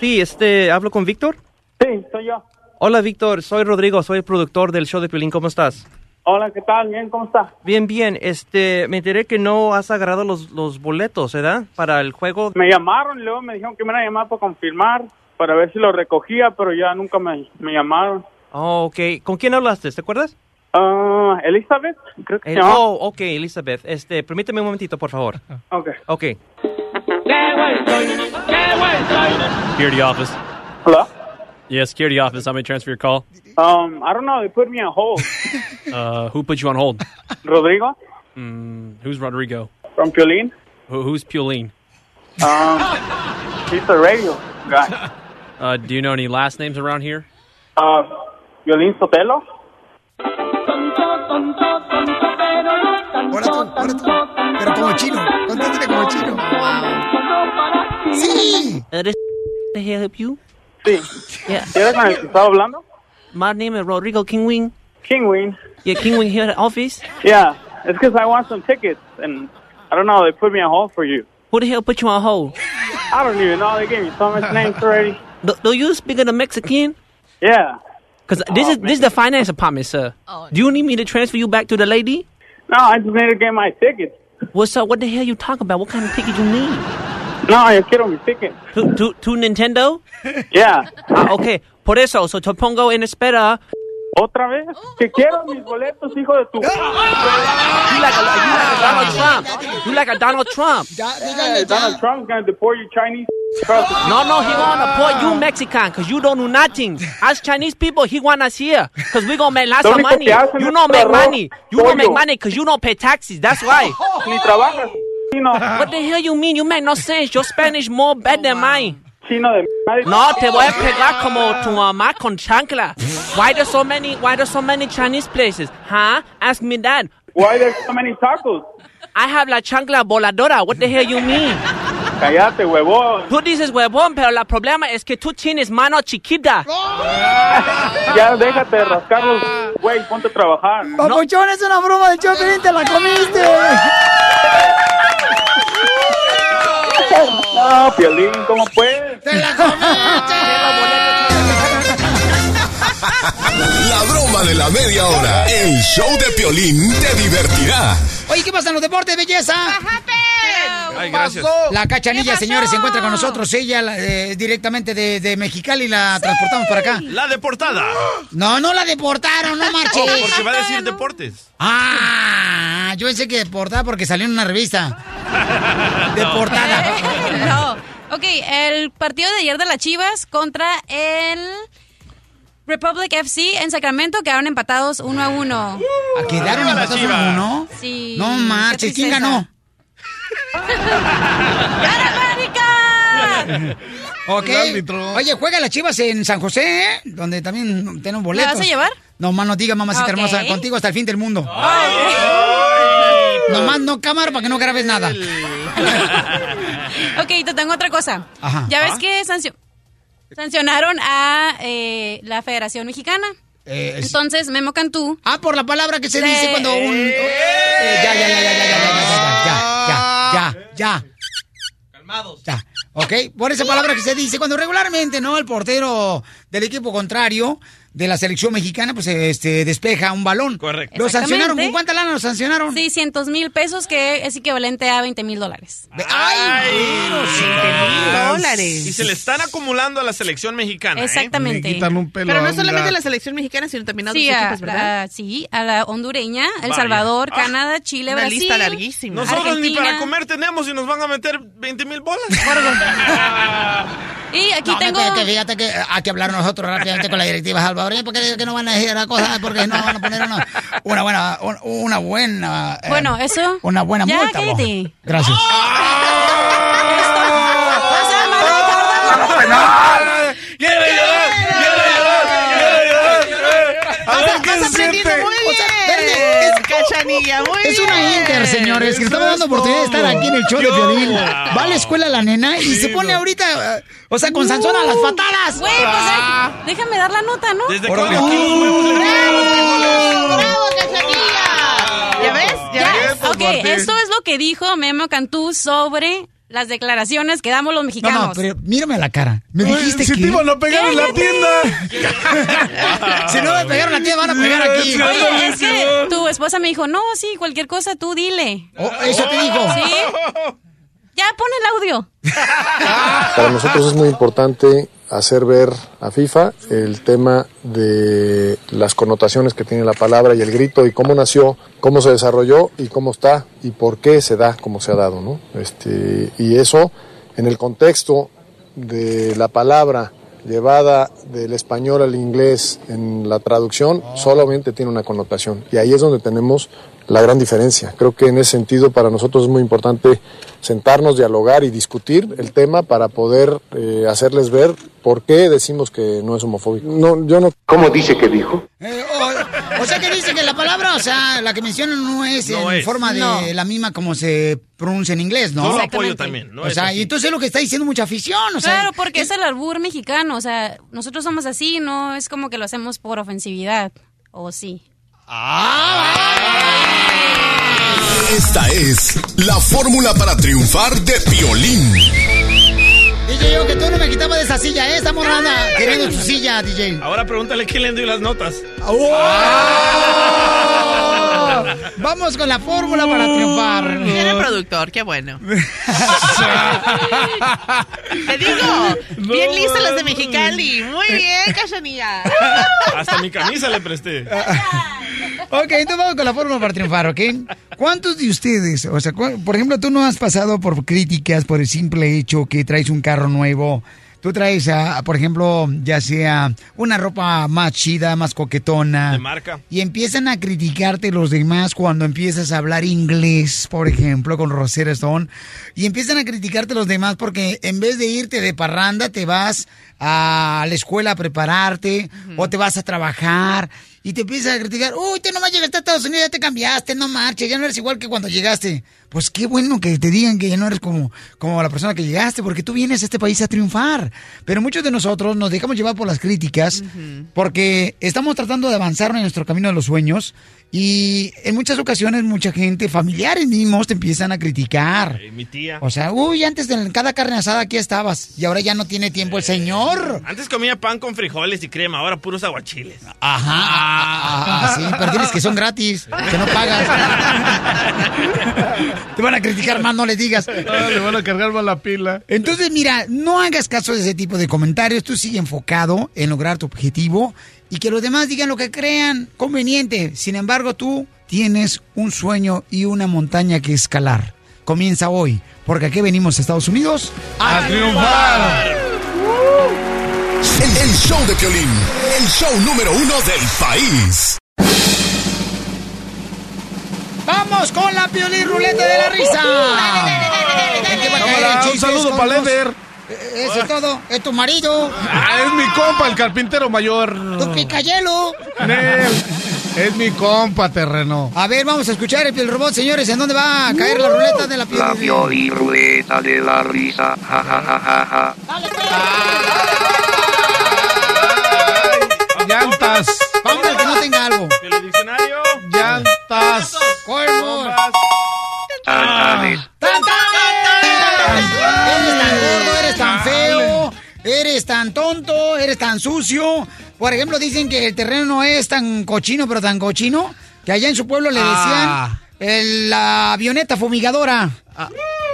Sí, este, ¿hablo con Víctor?
Sí, soy yo.
Hola, Víctor, soy Rodrigo, soy el productor del show de Piolín, ¿cómo estás?
Hola, ¿qué tal? Bien, ¿cómo está?
Bien, bien, este, me enteré que no has agarrado los, los boletos, ¿verdad? Para el juego.
Me llamaron y luego me dijeron que me iban a llamar para confirmar, para ver si lo recogía, pero ya nunca me, me llamaron.
Oh, ok, ¿con quién hablaste? ¿Te acuerdas?
Ah, Elizabeth, creo que
El-
se llama.
oh, ok, Elizabeth, este, permíteme un momentito, por favor.
Ok.
Ok. Security office.
Hello?
Yes, security office. How may I transfer your call?
Um, I don't know, they put me on hold. [LAUGHS]
Uh, who put you on hold?
Rodrigo,
Mm, who's Rodrigo?
from Piolín.
Who, who's Pulene?
Um, he's the radio guy. [LAUGHS]
Uh, do you know any last names around here?
Uh, Piolín Sotelo.
Pero como chino, contéstale como chino. Sí.
Uh, this help you?
Sí.
Yeah.
¿Eres con el que estaba hablando?
My name is Rodrigo Kingwing.
Kingwing.
Yeah, Kingwing here at the office.
Yeah, it's because I want some tickets, and I don't know, they put me on hold for you.
Who the hell put you on hold?
I don't even know, they gave me so much names already.
Do, do you speak the Mexican?
Yeah.
Because this is this is the finance department, sir. Do you need me to transfer you back to the lady?
No, I just need to get my ticket.
What's up? What the hell you talking about? What kind of ticket you need?
No, yo quiero mis tickets.
To, to, to Nintendo?
Yeah.
Ah, okay. Por eso, so te pongo en espera.
¿Otra vez? Que quiero mis boletos, hijo de tu...
You like a, you like a Donald Trump. You like a Donald Trump.
Yeah, Donald Trump's gonna deport you Chinese.
No, no, he wanna put you Mexican because you don't do nothing. As Chinese people, he want us here because we gonna make lots
Lo
of money. You don't make money. You don't make money because you don't pay taxes. That's why.
Ni trabajas.
What the hell you mean? You make no sense. Your Spanish more bad than mine.
Chino de...
No, te voy a pegar como tu mamá con chancla. Why there's so many? Why there's so many Chinese places? Huh? Ask me that.
Why there's so many tacos?
I have la chancla voladora. What the hell you mean?
Cállate, huevón.
Tú dices huevón, pero el problema es que tú tienes mano chiquita. [LAUGHS]
Ya déjate de rascarlos, güey, ponte a trabajar.
Papuchón, es una broma del Chopin, te la comiste. [LAUGHS]
No, Piolín, ¿cómo puedes?
¡Te la comiste!
La broma de la media hora. El show de Piolín te divertirá.
Oye, ¿qué pasa en los deportes, belleza?
Ay, gracias.
La cachanilla, señores, se encuentra con nosotros. Ella la- eh, directamente de, de Mexicali la transportamos para acá.
La deportada.
No, no la deportaron, no [LAUGHS] marches.
Oh, porque va a decir deportes.
Ah, yo pensé que deportada porque salió en una revista. [LAUGHS] Deportada. [LAUGHS]
no. Ok, el partido de ayer de las Chivas contra el Republic FC en Sacramento quedaron empatados uno a uno.
¿A quedaron empatados
Chivas.
uno a uno?
Sí.
No
qué
marches, ¿quién ganó? [LAUGHS] Ok.
El árbitro.
Oye, juega las Chivas en San José, ¿eh? donde también tenemos boletos.
vas a llevar?
No más no digas, mamacita
Ok.
hermosa, contigo hasta el fin del mundo. Nomás no cámara para que no grabes nada. [LAUGHS]
Ok, te tengo otra cosa.
Ajá.
Ya ves
Ah.
que sancio- sancionaron a eh, la Federación Mexicana.
Eh, es-
Entonces, Memo Cantú.
Ah, por la palabra que se
Le-
dice cuando un... Eh, ya, ya, ya, ya, ya, ya, ya, ya, ya, ya, ya, ya.
Calmados.
Ya, ok. Por esa palabra que se dice, cuando regularmente, ¿no? El portero del equipo contrario de la selección mexicana, pues este, despeja un balón.
Correcto.
¿Lo sancionaron? ¿Con cuánta lana lo sancionaron?
600 mil pesos, que es equivalente a 20 mil dólares.
¡Ay!
dólares.
Y se le están acumulando a la selección mexicana. ¿eh?
Exactamente.
Quitan un pelo
Pero no
a
solamente
gato.
la selección mexicana, sino también a otros
Sí, a,
equipos, ¿verdad?
a- sí, a la hondureña, El
Vaya.
Salvador,
Ah.
Canadá, Chile,
Una
Brasil.
lista larguísima.
Nosotros ni para comer tenemos y nos van a meter 20 mil bolas. [LAUGHS]
Y aquí
No,
tengo...
fíjate que hay que hablar nosotros rápidamente con la directiva salvadoreña porque que no van a decir la cosa porque no van a poner una, una buena un- una buena eh,
Bueno, eso...
una buena
Ya,
multa. Gracias.
Vas, vas aprendiendo muy bien. Muy
Es una
bien.
inter, señores, que estamos dando oportunidad de estar aquí en el show de Violín. Va a la escuela la nena y se pone ahorita, o sea, con Sansón a las patadas.
Güey, pues eh, déjame dar la nota, ¿no?
¿Desde quitan los frijoles?
¡Bravo, Cachanilla! ¿Ya ves? ¿Ya,
Ya,
ves?
ok, esto es lo que dijo Memo Cantú sobre las declaraciones que damos los
No,
mexicanos.
no, pero mírame a la cara. Me
Oye,
dijiste
si
que...
te iban a pegar en la tienda. [LAUGHS]
si no me pegaron a ti, me van a pegar aquí.
Oye, es que tu esposa me dijo, no, sí, cualquier cosa tú dile.
Oh, ¿Eso te dijo?
¿Sí? Ya, pon el audio.
Para nosotros es muy importante hacer ver a FIFA el tema de las connotaciones que tiene la palabra y el grito y cómo nació, cómo se desarrolló y cómo está y por qué se da como se ha dado, ¿no? Este, y eso en el contexto de la palabra llevada del español al inglés en la traducción solamente tiene una connotación y ahí es donde tenemos la gran diferencia. Creo que en ese sentido para nosotros es muy importante sentarnos, dialogar y discutir el tema para poder eh, hacerles ver por qué decimos que no es homofóbico. No, yo no. ¿Cómo dice que dijo?
Eh, o, o sea que dice que la palabra, o sea, la que mencionan no es
No
en
es.
forma de
No.
la misma como se pronuncia en inglés, ¿no?
Yo lo apoyo también. No
o sea,
así.
y entonces es lo que está diciendo mucha afición, o sea.
claro, porque es el albur mexicano, o sea, nosotros somos así, no es como que lo hacemos por ofensividad, o sí.
Esta es la fórmula para triunfar de Piolín.
DJ, yo que tú no me quitabas de esa silla, ¿eh? Esta morrana queriendo su silla, DJ.
Ahora pregúntale quién le dio las notas.
¡Oh! Vamos con la fórmula para triunfar.
Viene el productor, qué bueno. [LAUGHS] Te digo, bien listas las de Mexicali. Muy bien, [LAUGHS] Cachanilla.
Hasta mi camisa le presté.
Ok, entonces vamos con la fórmula para triunfar, ¿ok? ¿Cuántos de ustedes, o sea, por ejemplo, tú no has pasado por críticas por el simple hecho que traes un carro nuevo? Tú traes, por ejemplo, ya sea una ropa más chida, más coquetona.
De marca.
Y empiezan a criticarte los demás cuando empiezas a hablar inglés, por ejemplo, con Rosetta Stone. Y empiezan a criticarte los demás porque en vez de irte de parranda, te vas a la escuela a prepararte o te vas a trabajar. Y te empiezan a criticar, uy, tú nomás llegaste a Estados Unidos, ya te cambiaste, no marches, ya no eres igual que cuando llegaste. Pues qué bueno que te digan que ya no eres como, como la persona que llegaste, porque tú vienes a este país a triunfar. Pero muchos de nosotros nos dejamos llevar por las críticas porque estamos tratando de avanzar en nuestro camino de los sueños y en muchas ocasiones mucha gente, familiares mismos, te empiezan a criticar.
Eh, mi tía.
O sea, uy, antes de cada carne asada aquí estabas y ahora ya no tiene tiempo el señor.
Antes comía pan con frijoles y crema, ahora puros aguachiles.
Ajá, ah, ah, sí, pero diles que son gratis, que no pagas. [LAUGHS] Te van a criticar más, no les digas. [LAUGHS]
Ah, le van a cargar más la pila.
Entonces, mira, no hagas caso de ese tipo de comentarios. Tú sigue enfocado en lograr tu objetivo y que los demás digan lo que crean conveniente. Sin embargo, tú tienes un sueño y una montaña que escalar. Comienza hoy, porque aquí venimos a Estados Unidos a, triunfar.
El, el show de Piolín, el show número uno del país.
¡Vamos con la piolín ruleta de la risa! ¿En qué va a caer el
Cámara, un saludo para? Leder.
Eh, Eso es todo. Es tu marido.
Ah, es mi compa, el carpintero mayor.
Tu picayelo.
Nel, Es mi compa, terreno.
A ver, vamos a escuchar el piel robot, señores. ¿En dónde va a caer la ruleta de la piel?
La Pioli Ruleta de la Risa. Ja, ja, ja, ja, ja.
Llantas.
Vamos que no tenga algo.
Tantanes.
Eres tan gordo, eres tan feo, eres tan tonto, eres tan sucio. Por ejemplo, dicen que el terreno no es tan cochino, pero tan cochino, que allá en su pueblo le decían
Ah.
el- la avioneta fumigadora.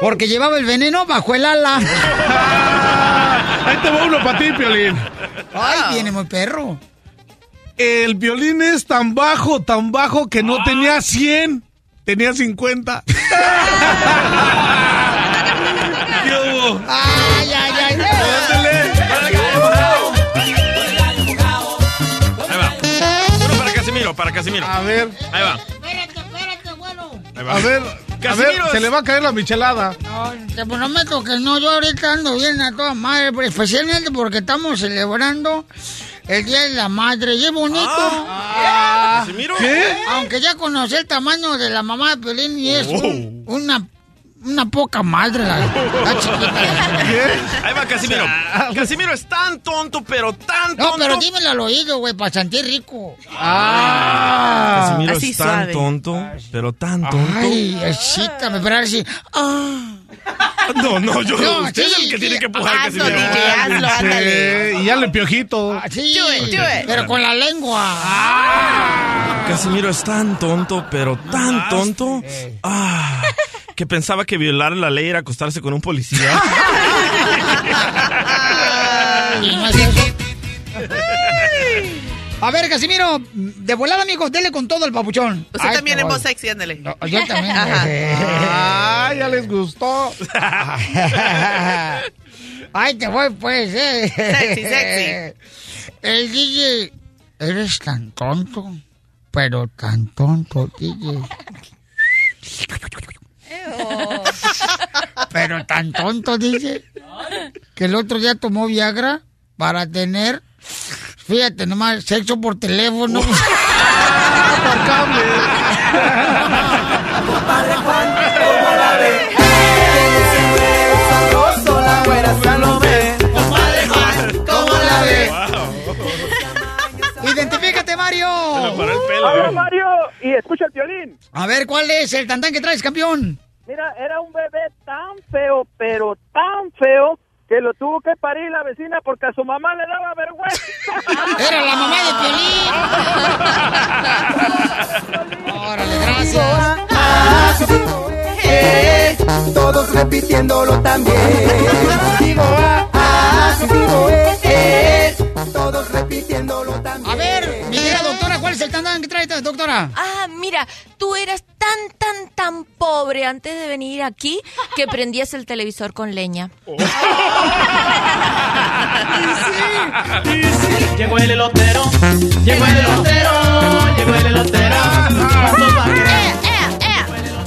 Porque llevaba el veneno bajo el ala. [LAUGHS]
Ahí te va uno para ti, Piolín.
Ay, viene muy perro.
El violín es tan bajo, tan bajo que no tenía 100, tenía 50. [LAUGHS] ¿Qué hubo?
¡Ay, ay, ay!
Ahí va.
Uno para Casimiro, para Casimiro.
A ver.
Ahí va.
Espérate, espérate, bueno.
Ahí va.
A ver. A ver, se le va a caer la michelada.
No, este, pues te prometo que no, yo ahorita ando bien a toda madre, pues, especialmente porque estamos celebrando el Día de la Madre. Y es bonito.
Ah. ¿Casimiro? ¿Qué?
Aunque ya conocí el tamaño de la mamá de Pelín y es
Oh.
un- una, una poca madre la, la chiquita.
Ahí va Casimiro. Casimiro es tan tonto, pero tan tonto.
No, pero dímelo al oído, güey, para sentir rico.
Ah, Casimiro
Así
es tan
suave.
tonto, pero tan tonto.
Ay, excítame, pero ahora sí. Ah.
No, no, yo.
No,
usted es el que
sí.
tiene que empujar,
Hazlo,
Casimiro.
Hazlo, ándale.
Sí, y ya le piojito.
Sí,
Do it, do it.
pero con la lengua.
Casimiro es tan tonto, pero tan tonto. Ah, que pensaba que violar la ley era acostarse con un policía. [LAUGHS]
A ver, Casimiro, de volada, amigo, dele con todo el papuchón.
Usted
Ay,
también en
voy.
voz sexy, ándale.
Yo también.
Ah, ya les gustó. [LAUGHS]
Ay, te voy, pues. Eh.
Sexy, sexy.
El DJ, eres tan tonto, pero tan tonto, DJ. [LAUGHS] Pero tan tonto, DJ, que el otro día tomó Viagra para tener, fíjate nomás, sexo por teléfono.
Por cable.
Compadre Juan, ¿cómo la ve? Tiene ese güero sabroso, la güera Salomé. Compadre Juan, ¿cómo la ve?
Identifícate, Mario.
Hola, Mario, y escucha el violín.
A ver, ¿cuál es el tantán que traes, campeón?
Mira, era un bebé tan feo, pero tan feo, que lo tuvo que parir la vecina porque a su mamá le daba vergüenza. [LAUGHS]
Era la mamá de Piolín. [LAUGHS] Órale, gracias.
Todos repitiéndolo también. Digo, ah, ah, digo, eh, eh, todos repitiéndolo también.
Doctora?
Ah, mira, tú eras tan, tan, tan pobre antes de venir aquí que [LAUGHS] prendías el televisor con leña. [LAUGHS]
Llegó el elotero, llegó el elotero, llegó el elotero.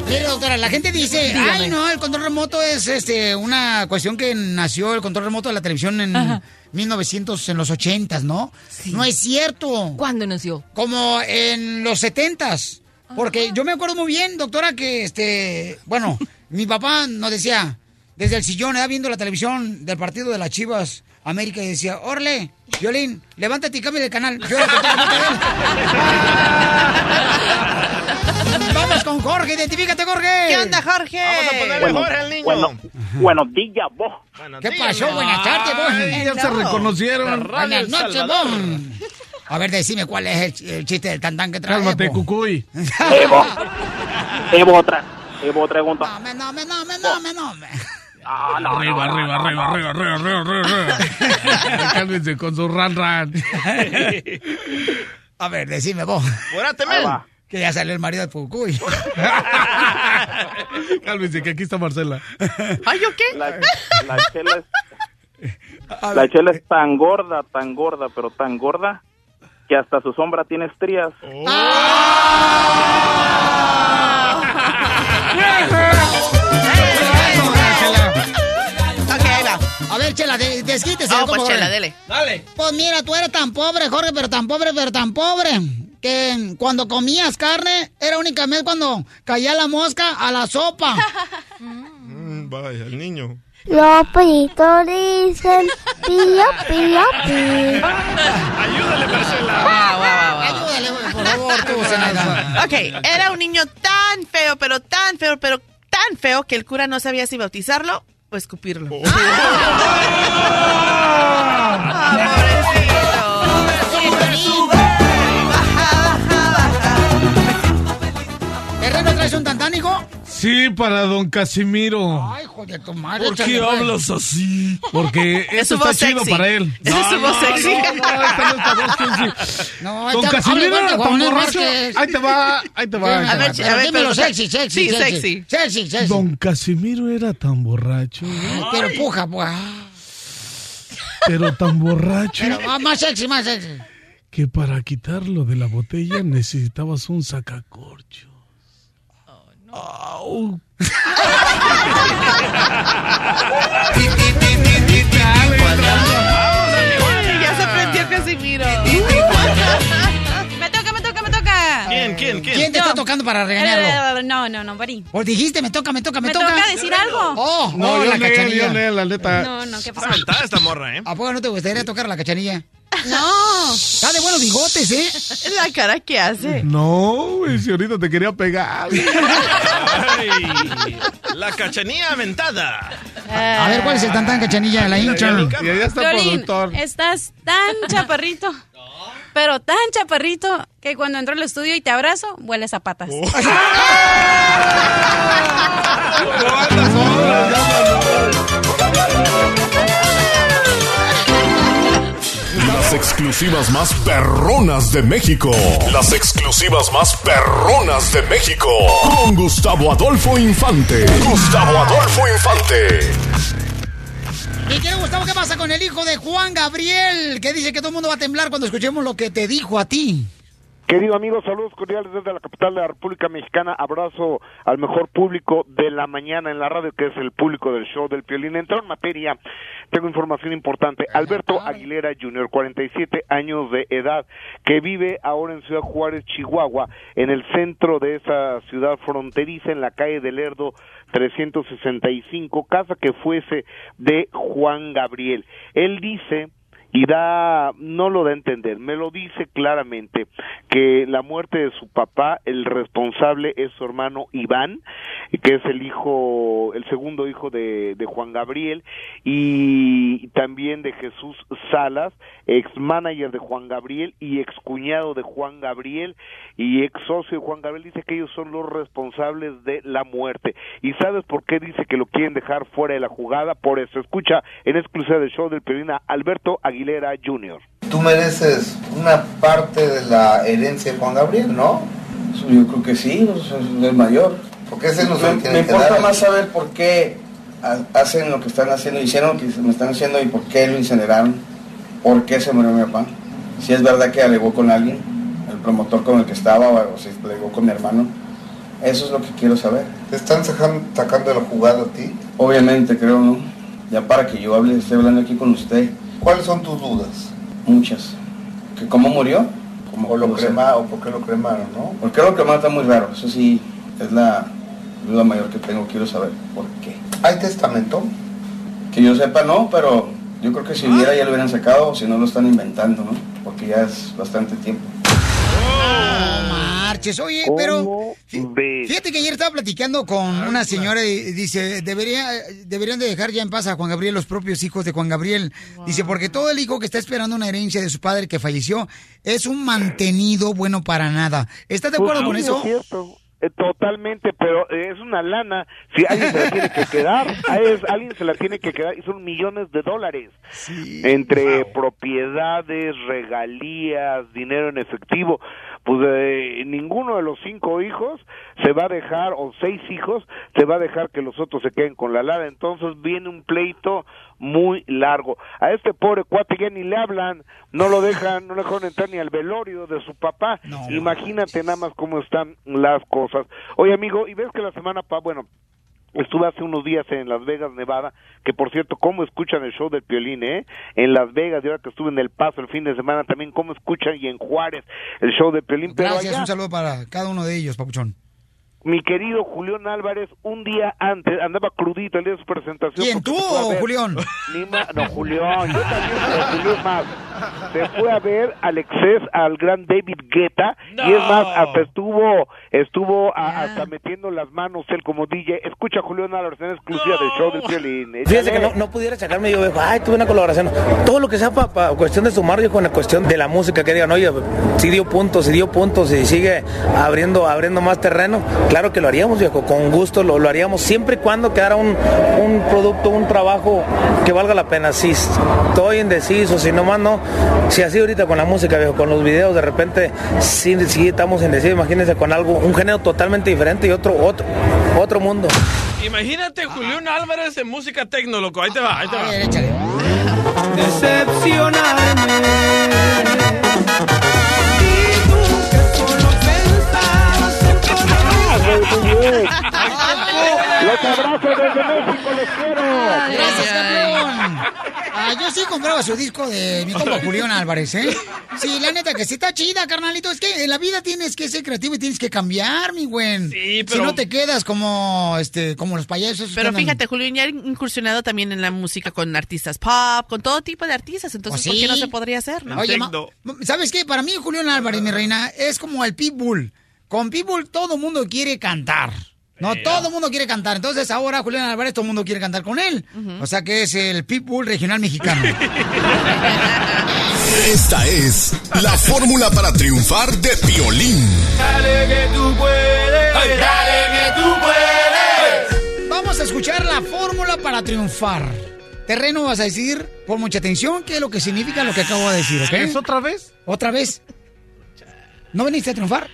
Mire, doctora, la gente dice,
Dígame.
ay, no, el control remoto es este una cuestión que nació el control remoto de la televisión en
Ajá.
1900, en los 80s, ¿no? No es cierto.
¿Cuándo nació?
Como en los 70s. Porque yo me acuerdo muy bien, doctora, que este, bueno, [LAUGHS] mi papá nos decía, desde el sillón, estaba viendo la televisión del partido de las Chivas América y decía, Orle, Violín, levántate y cambia de canal. Yo era [LAUGHS] Vamos con Jorge, identifícate, Jorge.
¿Qué onda, Jorge?
Vamos a ponerle Jorge al niño.
Bueno, buenos días, vos.
¿Qué pasó? Buenas tardes, vos.
Ay, ya se reconocieron.
Buenas noches, vos. A ver, decime cuál es el, el chiste del tantán que trae.
Cálmate,
vos.
cucuy.
Evo. Evo otra. Evo pregunta.
No, me, no, me, no, me, no, me, no, me.
Ah, no,
Arriba,
no,
arriba,
no,
arriba,
no.
arriba, arriba, arriba, arriba, arriba. [LAUGHS] Cálmense con su ran ran. [LAUGHS]
A ver, decime vos.
Fuérate,
Ahí
men.
Que ya salió el marido de Pucuy. [LAUGHS]
Cálmense, que aquí está Marcela.
¿Ay, yo qué?
La, la chela es, la chela es tan gorda, tan gorda, pero tan gorda que hasta su sombra tiene estrías. [LAUGHS]
Va.
A ver, Chela, de- desquítese.
Ah,
¿cómo
pues chela, dele.
Dale.
Pues mira, tú eres tan pobre, Jorge, pero tan pobre, pero tan pobre. Que cuando comías carne, era únicamente cuando caía la mosca a la sopa. [LAUGHS]
Mm, vaya, el niño.
Los pollitos dicen pío, pío, pío.
Ayúdale, Marcela.
Wow, wow, wow. [LAUGHS]
Ayúdale, por favor, tú.
Ok, era un niño tan feo, pero tan feo, pero tan feo que el cura no sabía si bautizarlo o escupirlo. Ah, [LAUGHS]
Sí, para don Casimiro.
Ay, hijo de tu madre.
¿Por qué
pues.
hablas así?
Porque [LAUGHS]
Es
esto
su
está chido
sexy.
para él. [LAUGHS]
Esa es su voz sexy. [LAUGHS]
No, Don
esta-
Casimiro era tan borracho. Ahí te va, ahí te va.
Sí,
A ver,
pero
a ver,
dímelo
pero-
sexy, sexy,
Sí,
sexy.
sexy.
Sexy, sexy.
Don Casimiro era tan borracho,
Ay, Pero puja, pues.
pero tan borracho
Pero más, más sexy, más sexy.
que para quitarlo de la botella necesitabas un sacacorcho. Au.
¿Quién, quién, quién?
¿Quién te está tocando para regañarlo?
Eh, No, no, no, Bari.
Pues dijiste, me toca, me toca, me,
¿Me
toca.
toca decir algo?
Oh,
No,
no,
yo
la cachanilla.
Nel, la neta.
No, no, ¿qué
Está
pasó?
aventada esta morra, ¿eh?
¿A poco no te gustaría tocar la cachanilla? [LAUGHS]
No.
Está de buenos bigotes, ¿eh? [LAUGHS]
La cara que hace.
No, güey, si ahorita te quería pegar. [LAUGHS]
Ay, la cachanilla aventada.
A ver, ¿cuál es el tantán cachanilla de la hincha?
Y allá está el productor.
estás tan chaparrito, pero tan chaparrito que cuando entro al estudio y te abrazo, hueles a patas. [LAUGHS] [LAUGHS]
Las exclusivas más perronas de México. Las exclusivas más perronas de México. Con Gustavo Adolfo Infante. Gustavo Adolfo Infante.
Y quiero, Gustavo, ¿qué pasa con el hijo de Juan Gabriel? Que dice que todo el mundo va a temblar cuando escuchemos lo que te dijo a ti.
Querido amigo, saludos cordiales desde la capital de la República Mexicana. Abrazo al mejor público de la mañana en la radio, que es el público del show del Piolín. Entro en materia, tengo información importante. Alberto Aguilera Jr., 47 años de edad, que vive ahora en Ciudad Juárez, Chihuahua, en el centro de esa ciudad fronteriza, en la calle del Lerdo 365, casa que fuese de Juan Gabriel. Él dice y da no lo da a entender, me lo dice claramente que la muerte de su papá, el responsable es su hermano Iván, que es el hijo, el segundo hijo de, Juan Gabriel y también de Jesús Salas, ex manager de Juan Gabriel y ex cuñado de Juan Gabriel y ex socio de Juan Gabriel dice que ellos son los responsables de la muerte. ¿Y sabes por qué dice que lo quieren dejar fuera de la jugada? Por eso escucha en exclusiva del show del Perina Alberto Aguilera Jr.
Tú mereces una parte de la herencia de Juan Gabriel, ¿no?
Yo creo que sí, es el mayor.
Porque ese no se lo
me, me importa
dar.
más saber por qué ha- hacen lo que están haciendo, hicieron lo que me están haciendo y por qué lo incineraron, por qué se murió mi papá. Si es verdad que alegó con alguien, el promotor con el que estaba, o si alegó con mi hermano. Eso es lo que quiero saber.
¿Te están sacan- sacando la jugada a ti?
Obviamente, creo, ¿no? Ya para que yo hable, estoy hablando aquí con usted.
¿Cuáles son tus dudas?
Muchas. ¿Que ¿Cómo murió? ¿Cómo
¿O lo
pudo ser?
crema, o por qué lo cremaron, no?
¿Por qué lo cremaron está muy raro? Eso sí, es la duda mayor que tengo. Quiero saber por qué.
¿Hay testamento?
Que yo sepa, no, pero yo creo que si hubiera ya lo hubieran sacado, o si no lo están inventando, ¿no? Porque ya es bastante tiempo.
No marches, oye, pero fí- fíjate que ayer estaba platicando con una señora y dice, debería, deberían de dejar ya en paz a Juan Gabriel, los propios hijos de Juan Gabriel. Dice, porque todo el hijo que está esperando una herencia de su padre que falleció es un mantenido bueno para nada. ¿Estás de acuerdo
Pues
con
sí,
eso?
es cierto. Eh, Totalmente, pero eh, es una lana. Si alguien se la tiene que quedar, es- alguien se la tiene que quedar y son millones de dólares. Entre propiedades, regalías, dinero en efectivo. Pues eh, ninguno de los cinco hijos se va a dejar, o seis hijos, se va a dejar que los otros se queden con la lana. Entonces viene un pleito muy largo. A este pobre cuate ya ni le hablan, no lo dejan, no le dejan entrar ni al velorio de su papá. Imagínate nada más cómo están las cosas. Oye, amigo, y ves que la semana pa, bueno, Estuve hace unos días en Las Vegas, Nevada, que por cierto, cómo escuchan el show del Piolín, ¿eh? En Las Vegas, y ahora que estuve en El Paso el fin de semana, también cómo escuchan, y en Juárez, el show del Piolín. Pero
Gracias,
allá,
un saludo para cada uno de ellos, papuchón.
Mi querido Julián Álvarez, un día antes, andaba crudito el día de su presentación.
¿Quién, tú o Julián?
Ni ma- no, Julián, yo también, pero Julián más. Se fue a ver al exces al gran David Guetta, y es más, hasta estuvo, estuvo a- hasta metiendo las manos él como DJ. Escucha a Julián Álvarez en exclusiva del show del Piolín.
Fíjese que no, no pudiera sacarme yo, ay, tuve una colaboración. Todo lo que sea para cuestión de sumar, yo con la cuestión de la música, que digan, oye, si dio puntos, si dio puntos, y sigue abriendo, abriendo más terreno, claro que lo haríamos, viejo, con gusto lo, lo haríamos, siempre y cuando quedara un, un producto, un trabajo que valga la pena. Si estoy indeciso, si nomás no, si así ahorita con la música, viejo, con los videos, de repente, sí, sí estamos indecisos, imagínense con algo, un género totalmente diferente y otro, otro, otro mundo.
Imagínate Julián Álvarez en música tecno, loco. Ahí te va, ahí te va.
Decepcionarme.
Los
abrazo desde México, los quiero. Ah,
gracias, campeón. Ah, yo sí compraba su disco de mi compa Julián Álvarez, ¿eh? Sí, la neta que sí está chida, carnalito. Es que en la vida tienes que ser creativo y tienes que cambiar, mi güey.
Sí, pero...
Si no te quedas como, este, como los payasos.
Pero fíjate, Julián ya ha incursionado también en la música con artistas pop, con todo tipo de artistas. Entonces,
pues
¿por qué no se podría hacer? No?
Oye, ma... ¿sabes qué? Para mí, Julián Álvarez, mi reina, es como el pitbull. Con Pitbull todo mundo quiere cantar. No, todo mundo quiere cantar. Entonces ahora Julián Álvarez todo el mundo quiere cantar con él. O sea que es el Pitbull regional mexicano. [LAUGHS]
Esta es la fórmula para triunfar de Piolín.
Dale que tú puedes, dale que tú puedes.
Vamos a escuchar la fórmula para triunfar. Terreno vas a decir, por mucha atención, qué es lo que significa lo que acabo de decir, ¿ok?
¿Es otra vez?
¿Otra vez? ¿No veniste a triunfar?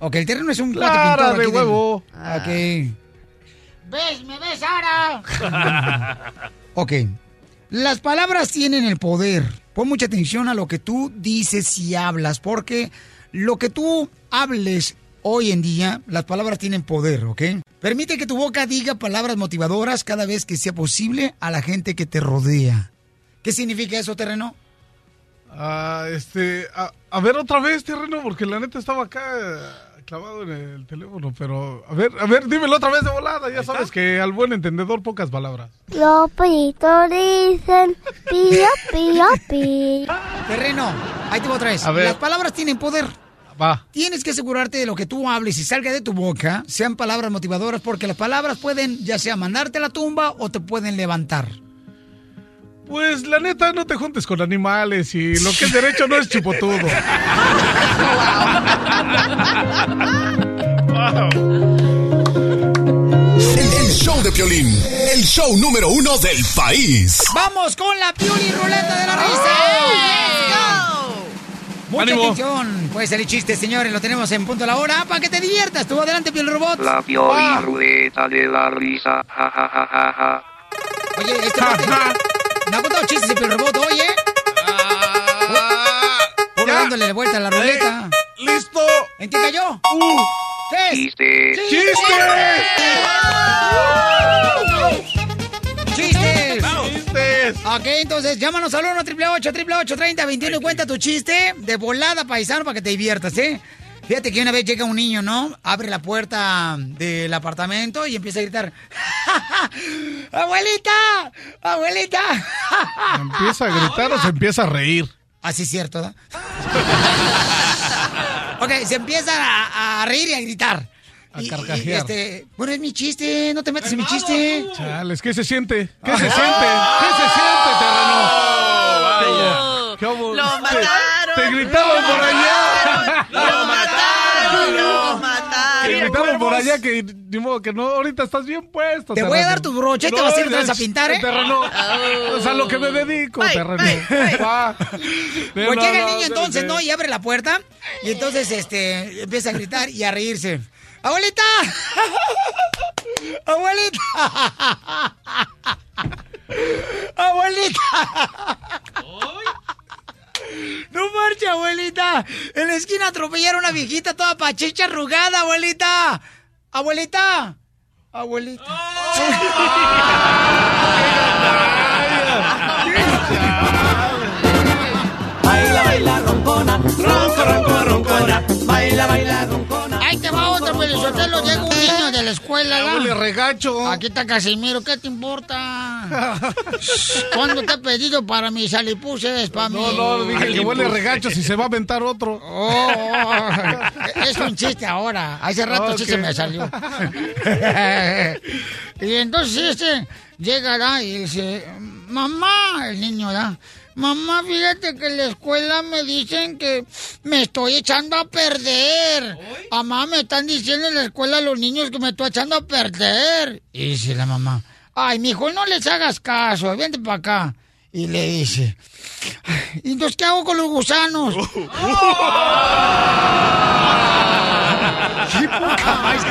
Ok, el terreno es un cuate
Clara de
aquí del-
huevo.
Ok. ¿Ves? ¿Me ves, Sara? [LAUGHS] Ok. Las palabras tienen el poder. Pon mucha atención a lo que tú dices y hablas, porque lo que tú hables hoy en día, las palabras tienen poder, ¿ok? Permite que tu boca diga palabras motivadoras cada vez que sea posible a la gente que te rodea. ¿Qué significa eso, terreno?
Ah, este, a, a ver otra vez, terreno, porque la neta estaba acá eh, clavado en el teléfono, pero a ver, a ver, dímelo otra vez de volada, ya sabes que al buen entendedor pocas palabras.
Los pollitos dicen pío, pío, pío.
Terreno, ahí te voy otra vez.
A ver.
Las palabras tienen poder.
Va.
Tienes que asegurarte de lo que tú hables y salga de tu boca sean palabras motivadoras porque las palabras pueden ya sea mandarte a la tumba o te pueden levantar.
Pues la neta, no te juntes con animales y lo que es derecho no es chupotudo.
El, el show de Piolín, el show número uno del país.
¡Vamos con la Pioli Ruleta de la Risa! Mucha
¡Ánimo!
atención. Puede salir chiste, señores. Lo tenemos en punto a la hora para que te diviertas. Tú adelante, Pioli Robot.
La Pioli
Ah.
Ruleta de la risa. Ja, ja, ja, ja, ja.
Oye, este me ha contado chistes el Pioli Robot, oye. Puro dándole vuelta a la ruleta.
¡Listo!
¿En qué cayó? ¿Qué es?
Chiste.
¡Chistes! ¡Chistes!
¡Chistes!
Ok, entonces llámanos al 1 888 30 21 y cuenta tu chiste de volada, paisano, para que te diviertas, ¿eh? Fíjate que una vez llega un niño, ¿no? Abre la puerta del apartamento y empieza a gritar: ¡Abuelita! ¡Abuelita!
¿Empieza a gritar o se empieza a reír?
Así es cierto, ¿verdad? [LAUGHS] ok, se empieza a, a reír y a gritar.
A
Y- y,
carcajear.
este, bueno, es mi chiste, no te metas en mi chiste.
Chales, ¿qué se siente? ¿Qué se siente? ¿Qué se siente, terreno?
vaya.
¿Qué hubo?
Lo
Te-
mataron.
Te gritaban por allá.
Lo mataron, lo
por allá que ni modo que no, ahorita estás bien puesto.
Te voy a dar tu brocha y te vas a ir otra vez a pintar, ¿eh?
Terreno.
Oh.
O sea, lo que me dedico,
Bye,
terreno. [LAUGHS]
bye,
Va. [LAUGHS]
Pues
No,
llega el
no,
niño entonces. ¿no? Y abre la puerta y entonces este empieza a gritar y a reírse. ¡Abuelita! [LAUGHS] ¡Abuelita! ¡Abuelita! ¡No marche, abuelita! En la esquina atropellaron a una viejita toda pachicha arrugada, abuelita. ¡Abuelita! Abuelita.
Baila, baila, roncona, ronco, ronco, roncona. Baila, baila, roncona.
Otro, Pelizotelo. Llega un niño de la escuela,
Ya huele regacho.
Aquí está Casimiro, ¿qué te importa? [LAUGHS] ¿Cuándo te he pedido para mis alipuses, para
No, no, dije que huele regacho si se va a aventar otro.
Oh, oh, es un chiste ahora. Hace rato sí
Ok.
se me salió. [LAUGHS] y entonces este llega ¿verdad? y dice, mamá, el niño, ¿verdad? Mamá, fíjate que en la escuela me dicen que me estoy echando a perder. Mamá, me están diciendo en la escuela los niños que me estoy echando a perder. Y dice la mamá, ay, mijo, no les hagas caso, vente para acá. Y le dice, ¿y entonces qué hago con los gusanos? ¡Qué poca más,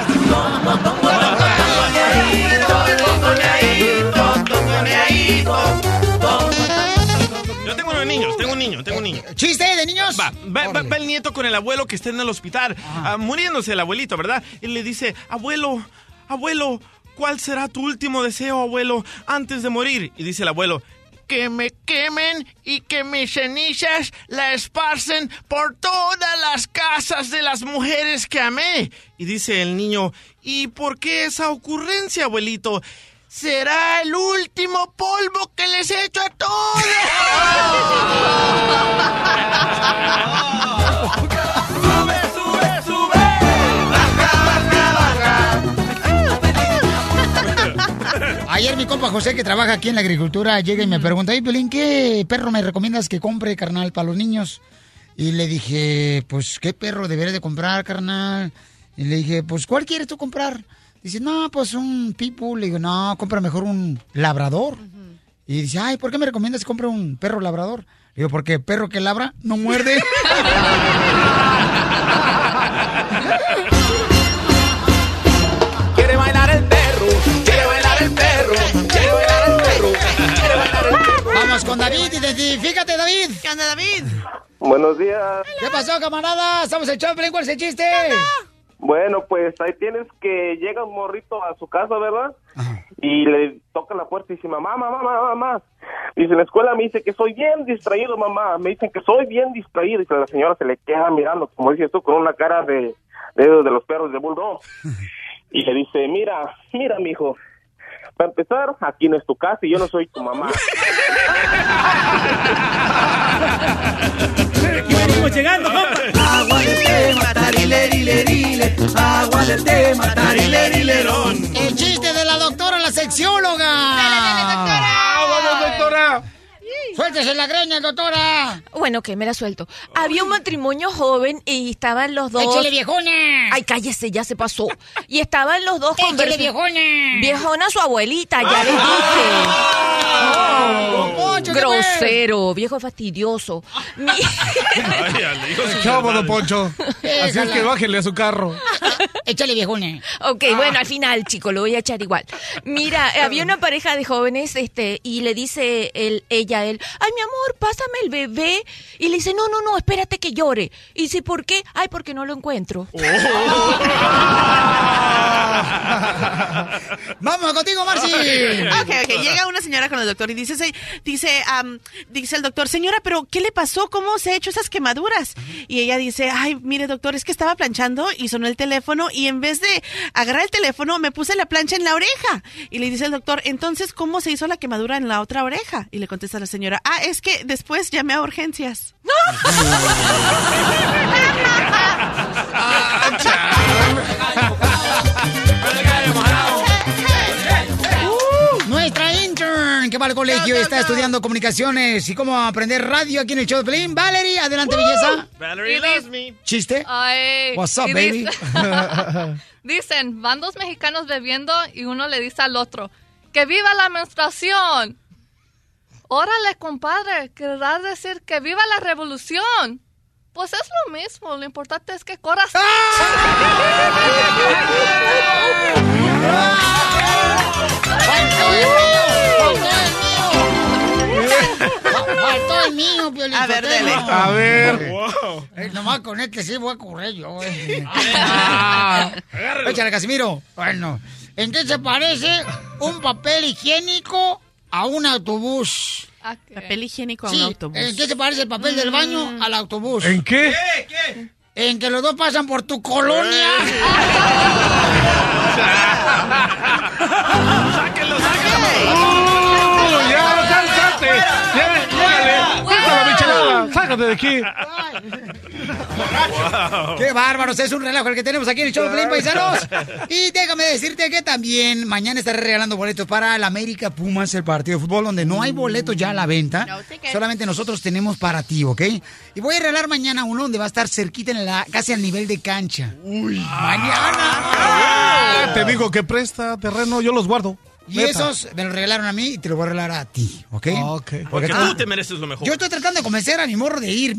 Tengo unos niños, tengo un niño, tengo un niño.
¿Chiste de niños?
Va, va, va- va el nieto con el abuelo que está en el hospital, ah, muriéndose el abuelito, ¿verdad? Y le dice, abuelo, abuelo, ¿cuál será tu último deseo, abuelo, antes de morir? Y dice el abuelo,
que me quemen y que mis cenizas la esparcen por todas las casas de las mujeres que amé.
Y dice el niño, ¿y por qué esa ocurrencia, abuelito?
Será el último polvo que les echo a todos. [LAUGHS]
Ayer mi compa José, que trabaja aquí en la agricultura, llega y me pregunta, hey, Pelín, ¿qué perro me recomiendas que compre, carnal, para los niños? Y le dije, pues, ¿qué perro debería de comprar, carnal? Y le dije, pues, ¿cuál quieres tú comprar? Dice, no, pues un pitbull. Le digo, no, compra mejor un labrador. Y dice, ay, ¿por qué me recomiendas que compre un perro labrador? Le digo, porque perro que labra no muerde. [LAUGHS]
Quiere bailar el perro, quiere bailar el perro, quiere bailar el perro, quiere bailar el perro.
Vamos con David, identifícate, David.
¿Qué onda, David?
Buenos días.
¿Qué pasó, camarada? Estamos echando pelín, ¿cuál es el chiste?
Bueno, pues ahí tienes que llega un morrito a su casa, ¿verdad? Y le toca la puerta y dice, mamá, mamá, mamá, mamá. Dice, en la escuela me dice que soy bien distraído, mamá. Me dicen que soy bien distraído. Y la señora se le queda mirando, como dices tú, con una cara de, de, de los perros de bulldog. [LAUGHS] Y le dice, mira, mira, mijo. Para empezar, aquí no es tu casa y yo no soy tu mamá. [LAUGHS]
Aquí venimos llegando, Agua del tema, tarilerilerile. Agua del tema, tarilerilerón.
El chiste de la doctora, la sexióloga. ¡Dale, dale, doctora!
¡Vamos, doctora!
¡Suéltese la greña, doctora!
Bueno, que me la suelto. Había un matrimonio joven y estaban los dos.
¡Échale, viejona!
Ay, cállese, ya se pasó. Y estaban los dos
¡Échale,
conversando.
viejona!
Viejona su abuelita, ya les dije.
Don Poncho, ¿qué
Grosero, viejo fastidioso. [LAUGHS] Mi-
Chavo, don Poncho. Así es que bájele a su carro. [LAUGHS]
Échale, viejona.
Ok, bueno, al final, chico, lo voy a echar igual. Mira, [LAUGHS] había una pareja de jóvenes, este, y le dice él, ella a él, ay, mi amor, pásame el bebé. Y le dice, no, no, no, espérate que llore. Y dice, ¿por qué? Ay, porque no lo encuentro.
Vamos contigo, Marci.
Ok, ok. Llega una señora con el doctor y dice, se- dice, dice el doctor, señora, pero ¿qué le pasó? ¿Cómo se ha hecho esas quemaduras? Y ella dice, ay, mire, doctor, es que estaba planchando y sonó el teléfono y en vez de agarrar el teléfono me puse la plancha en la oreja. Y le dice el doctor, entonces, ¿cómo se hizo la quemadura en la otra oreja? Y le contesta la señora, ah, es que después llamé a urgencias. [LAUGHS]
al colegio y está estudiando comunicaciones y cómo aprender radio aquí en el show de Pelín. Valerie, adelante, belleza.
Valerie loves me.
¿Chiste?
Ay,
What's up, baby?
dice- [LAUGHS] [LAUGHS] Dicen, van dos mexicanos bebiendo y uno le dice al otro, ¡que viva la menstruación! Órale, compadre, ¿querrás decir que viva la revolución? Pues es lo mismo, lo importante es que corras. [LAUGHS]
Faltó el mío, Piolín.
A ver, dele.
A ver.
Eh, nomás con este sí voy a correr yo. eh.
Agárralo. [LAUGHS]
Échale, Casimiro. Bueno, ¿en qué se parece un papel higiénico a un autobús?
Papel higiénico a
Sí,
un autobús.
¿En qué se parece el papel del baño al autobús?
¿En qué?
En que los dos pasan por tu colonia. [LAUGHS] [LAUGHS]
¡Uh, ya, sálte! ¡Ya, llégale! ¡Suelta la michelada! ¡Sácate de aquí!
¡Qué bárbaros! Es un relajo el que tenemos aquí en el show de Paisanos. Y déjame decirte que también mañana estaré regalando boletos para el América Pumas, el partido de fútbol, donde no hay boletos ya a la venta. Solamente nosotros tenemos para ti, ¿ok? Y voy a regalar mañana uno donde va a estar cerquita, en la, casi al nivel de cancha. ¡Uy! ¡Mañana!
Ah, te digo que presta terreno, yo los guardo.
Y esos me los regalaron a mí y te los voy a regalar a ti, ¿ok?
Porque
tú-
tú te mereces lo mejor.
Yo estoy tratando de convencer a mi morro de ir.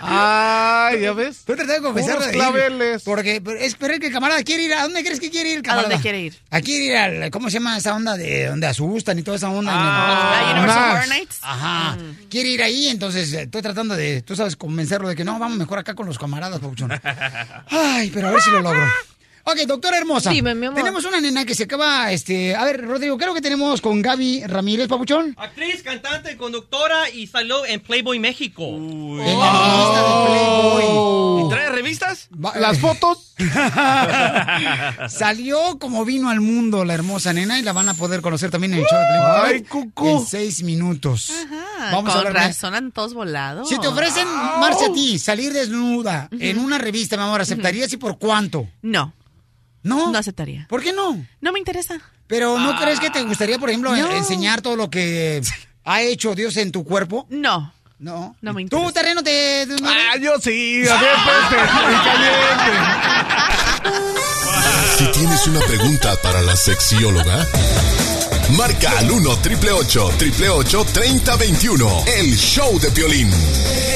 Ay, ¿ya ves?
Estoy tratando de convencerlo de ir.
claveles.
Porque pero es pero es que el camarada quiere ir. ¿A dónde crees que quiere ir, camarada?
dónde quiere ir?
A quiere ir al... ¿Cómo se llama esa onda de donde asustan y toda esa onda?
Ah, Universal
Nash.
Horror Nights.
Ajá. Quiere ir ahí, entonces eh, estoy tratando de, tú sabes, convencerlo de que no, vamos mejor acá con los camaradas, Papuchón. [LAUGHS] Ay, pero a ver si lo logro. Ok, doctora hermosa.
Dime, mi amor.
Tenemos una nena que se acaba, este... A ver, Rodrigo, creo que tenemos con Gaby Ramírez, papuchón.
Actriz, cantante, conductora y salió en Playboy México.
En la revista de Playboy.
¿Y trae revistas?
¿Las fotos? Salió como vino al mundo la hermosa nena y la van a poder conocer también en el show de Playboy.
Ay, cucú.
En seis minutos.
Ah,
Vamos a
con
hablar
razón todos volados.
Si te ofrecen, Marcia, a ti, salir desnuda en una revista, mi amor, ¿aceptarías y por cuánto?
No.
¿No?
No aceptaría.
¿Por qué no?
No me interesa.
Pero ¿no crees que te gustaría, por ejemplo,
No.
enseñar todo lo que ha hecho Dios en tu cuerpo?
No.
No.
No me interesa.
¿Tú, terreno, te...
Ah, yo sí, a ver, pues, caliente.
Si tienes una pregunta para la sexióloga, marca al 1 888 888 3021 El show de Piolín.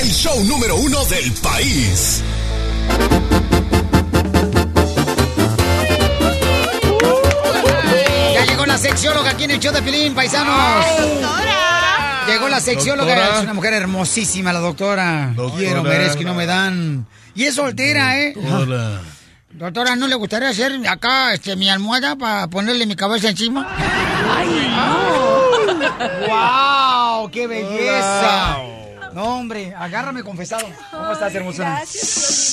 El show número uno del país.
La sexióloga aquí en el show de Pilín, paisanos. Llegó la sexióloga,
Doctora.
es una mujer hermosísima, la doctora. Quiero, merezco y no me dan. Y es soltera, ¿eh?
Hola.
Doctora, ¿no le gustaría hacer acá este, mi almohada para ponerle mi cabeza encima? ¡Ay, no! [LAUGHS] ¡Wow! ¡Qué belleza! No, hombre, agárrame confesado. ¿Cómo estás, hermosura?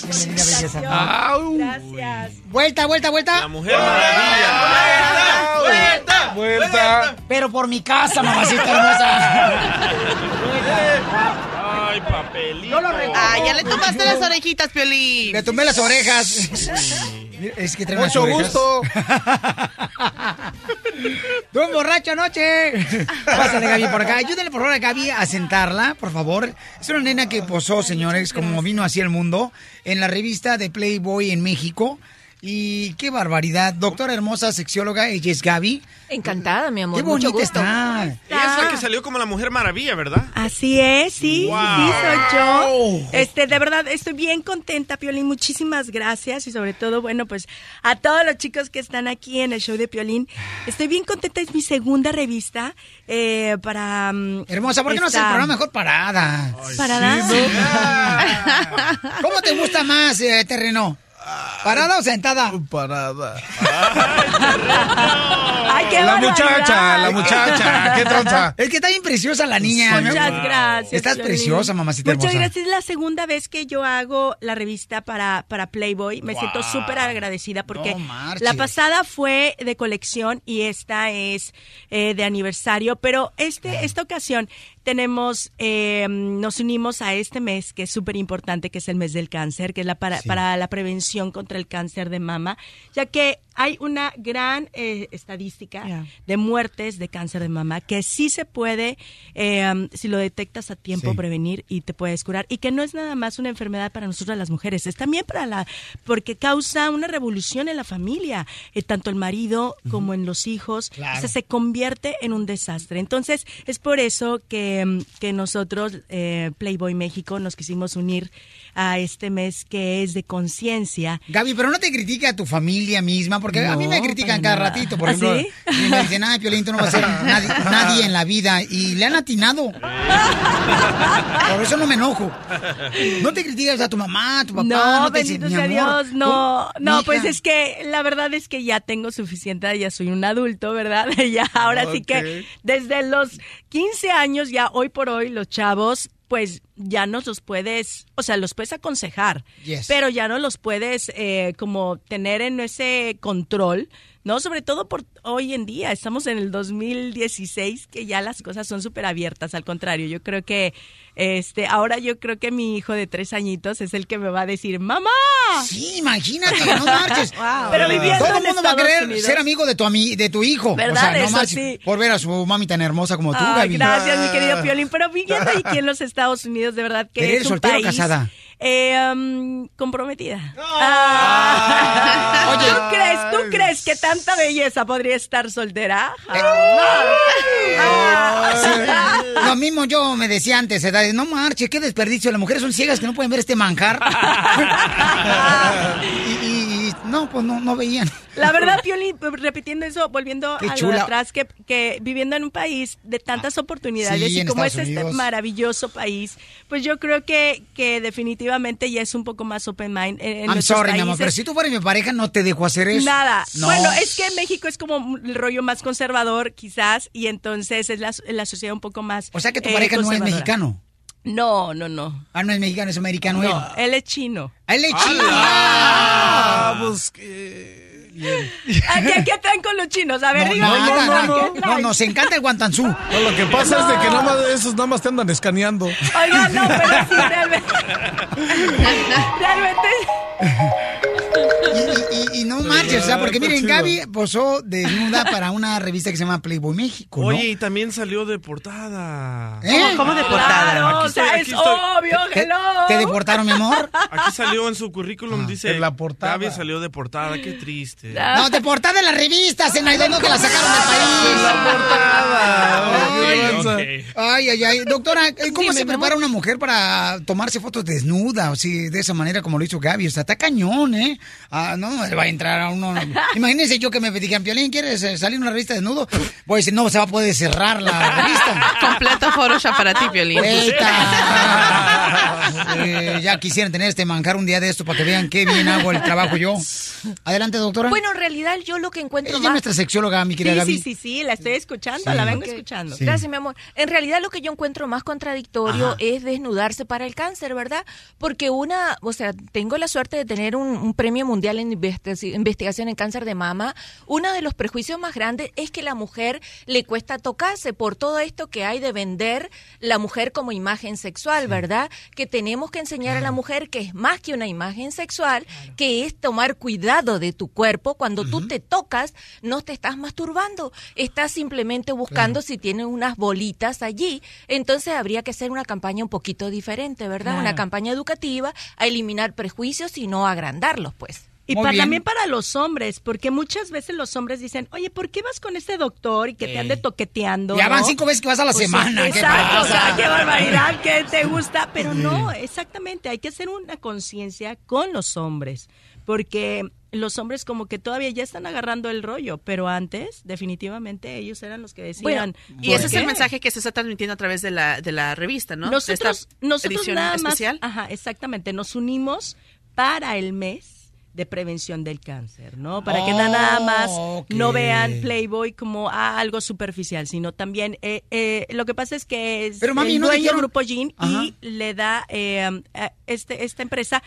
Bienvenida, belleza.
Gracias.
Vuelta, vuelta, vuelta.
La mujer maravilla.
Vuelta. Vuelta.
Pero por mi casa, mamacita hermosa.
Ay, papelito.
Ah, ya le tomaste las orejitas, Piolín.
Le tumbé las orejas. [LAUGHS] Es que
Mucho gusto. [LAUGHS]
¡Tú un borracho anoche! Pásale, Gaby, por acá. Ayúdale, por favor, a Gaby a sentarla, por favor. Es una nena que posó, señores, como vino hacia el mundo, en la revista de Playboy en México. Y qué barbaridad. Doctora hermosa, sexióloga, ella es Gaby.
Encantada, mi amor.
Qué
mucho
bonita
gusto.
está.
Ella es la que salió como la mujer maravilla, ¿verdad?
Así es, sí,
Wow.
sí soy yo. Este, de verdad, estoy bien contenta, Piolín. Muchísimas gracias y sobre todo, bueno, pues a todos los chicos que están aquí en el show de Piolín. Estoy bien contenta, es mi segunda revista eh, para... mm,
Hermosa, ¿por qué no haces el programa mejor parada?
¿Parada?
¿Cómo te gusta más, eh, terreno? ¿Parada o sentada?
Parada. [LAUGHS]
Ay, qué
La
barbaridad.
muchacha, la muchacha. ¿Qué tronza?
Es que está bien preciosa la niña.
Muchas
¿no?
gracias.
Estás
Piolín.
preciosa, mamacita
Muchas
hermosa.
gracias. Es la segunda vez que yo hago la revista para, para Playboy. Me siento súper agradecida porque
No
la pasada fue de colección y esta es eh, de aniversario. Pero este, esta ocasión tenemos, eh, nos unimos a este mes que es súper importante, que es el mes del cáncer, que es la para, para la prevención contra el cáncer de mama, ya que hay una gran eh, estadística de muertes de cáncer de mama que sí se puede, eh, um, si lo detectas a tiempo,
Sí.
prevenir y te puedes curar. Y que no es nada más una enfermedad para nosotras las mujeres, es también para la, porque causa una revolución en la familia, eh, tanto el marido como en los hijos.
Claro.
O sea, se convierte en un desastre. Entonces, es por eso que, mm, que nosotros, eh, Playboy México, nos quisimos unir a este mes que es de conciencia.
Gaby, pero no te critica a tu familia misma, porque a mí me
No,
critican cada
nada.
ratito, por
¿Ah,
ejemplo.
sí?
Y me dicen, ay, Piolín, tú no vas a ser [LAUGHS] nadie, nadie en la vida. Y le han atinado. Por eso no me enojo. No te criticas a tu mamá, a tu papá.
No,
te dicen,
bendito
"Mi
sea
amor,
Dios, no, no,
mija".
pues es que la verdad es que ya tengo suficiente, ya soy un adulto, ¿verdad? [LAUGHS] Ya, ahora sí que desde los 15 años, ya hoy por hoy, los chavos, pues ya no los puedes, o sea, los puedes aconsejar,
Yes.
pero ya no los puedes eh, como tener en ese control, ¿no? Sobre todo por hoy en día, estamos en el 2016, que ya las cosas son súper abiertas, al contrario, yo creo que, este, ahora yo creo que mi hijo de tres añitos es el que me va a decir, ¡mamá!
Sí, imagínate, no marches. [LAUGHS]
Pero viviendo
Todo el mundo va a querer
Unidos.
ser amigo de tu, ami- de tu hijo.
¿Verdad?
O sea, no
Eso
marches.
sí.
Por ver a su mami tan hermosa como tú,
Ay,
Gaby.
gracias, mi querido Piolín. Pero viviendo aquí en los [LAUGHS] Estados Unidos, de verdad que
¿Pero
es
eres
un
soltera o
país...
casada?
Eh, um, comprometida. Ah.
Oye.
¿Tú crees, tú crees que tanta belleza podría estar soltera?
Eh.
Ah.
Lo mismo yo me decía antes, edades, no marche, qué desperdicio, las mujeres son ciegas que no pueden ver este manjar. [LAUGHS] y, y- no, pues no, no veían.
La verdad, Piolín, repitiendo eso, volviendo
Qué
a lo de atrás, que, que viviendo en un país de tantas oportunidades
sí,
y como es este maravilloso país, pues yo creo que, que definitivamente ya es un poco más open mind en,
I'm sorry, mi amor,
países.
pero si tú fueras mi pareja, no te dejo hacer eso.
Nada.
No.
Bueno, es que México es como el rollo más conservador, quizás, y entonces es la, la sociedad un poco más.
O sea que tu
eh,
pareja no es mexicano.
No, no, no.
Ah, no es mexicano, es americano él.
No, él es chino.
Ah, él es chino.
Ah, pues
¿A qué, qué traen con los chinos? A ver,
No,
dígame.
nada,
¿qué
nada.
¿Qué
No,
traen?
nos encanta el guantanzú.
No, lo que pasa es de que nada más esos nada más te andan escaneando.
Oigan, no, pero sí, realmente. [LAUGHS] realmente.
Y, y- y no marches, o sea, porque miren. Gaby posó desnuda para una revista que se llama Playboy México, ¿no?
Oye, y también salió de portada.
¿Eh? ¿Cómo- cómo de portada?
Claro,
Aquí
o sea,
estoy,
es
estoy.
obvio,
¿Te,
hello.
te deportaron, mi amor?
Aquí salió en su currículum, dice.
en la portada.
Gaby salió de portada, qué triste.
No, de portada de las revistas, en no que la sacaron del país. [LAUGHS]
Ok.
Ay, ay, ay. Doctora, ¿eh, ¿cómo
Dime,
se prepara
amor.
una mujer para tomarse fotos desnuda? O sí, de esa manera como lo hizo Gaby. O sea, está cañón, ¿eh? Ah, no, le va a entrar a uno. Imagínense yo que me digan, Piolín, ¿quieres eh, salir en una revista desnudo? Voy a decir, no, se va a poder cerrar la revista. [LAUGHS]
Completo Photoshop para ti, Piolín.
Eita. Eh, ya quisieran tener este manjar un día de esto para que vean qué bien hago el trabajo yo. Adelante, doctora.
Bueno, en realidad yo lo que encuentro
Ella es
más...
nuestra sexióloga, mi querida
Sí,
Gaby.
sí, sí, sí, la estoy escuchando,
Sí.
la vengo escuchando.
Sí.
Gracias, mi amor. En realidad lo que yo encuentro más contradictorio
Ajá.
es desnudarse para el cáncer, ¿verdad? Porque una, o sea, tengo la suerte de tener un, un premio mundial en investi- investigación en cáncer de mama. Uno de los prejuicios más grandes es que la mujer le cuesta tocarse por todo esto que hay de vender la mujer como imagen sexual, ¿verdad? Que tenemos que enseñar a la mujer que es más que una imagen sexual, que es tomar cuidado de tu cuerpo. Cuando tú te tocas, no te estás masturbando, estás simplemente buscando si tiene unas bolitas allí. Entonces habría que hacer una campaña un poquito diferente, ¿verdad? Una campaña educativa a eliminar prejuicios y no agrandarlos, pues.
Y para,
bien.
también para los hombres, porque muchas veces los hombres dicen, oye, ¿por qué vas con este doctor y que te ande toqueteando?
Ya van
no?"
cinco veces que vas a la
Pues,
semana. ¿qué
Exacto, o sea, qué barbaridad, que te [LAUGHS] gusta, pero no, exactamente, hay que hacer una conciencia con los hombres, porque los hombres como que todavía ya están agarrando el rollo, pero antes definitivamente ellos eran los que decían.
Y
"¿Por
ese es
qué?".
el mensaje que se está transmitiendo a través de la, de la revista, ¿no?
Nosotros,
esta
nosotros
edición
nada más,
especial.
ajá, exactamente, nos unimos para el mes de prevención del cáncer, ¿no? Para que
Oh,
nada más
ok.
no vean Playboy como ah, algo superficial, sino también eh, eh, lo que pasa es que es
Pero, mami,
el
¿no
dueño
dijeron?
Grupo Jean
Ajá.
y le da eh, a este esta empresa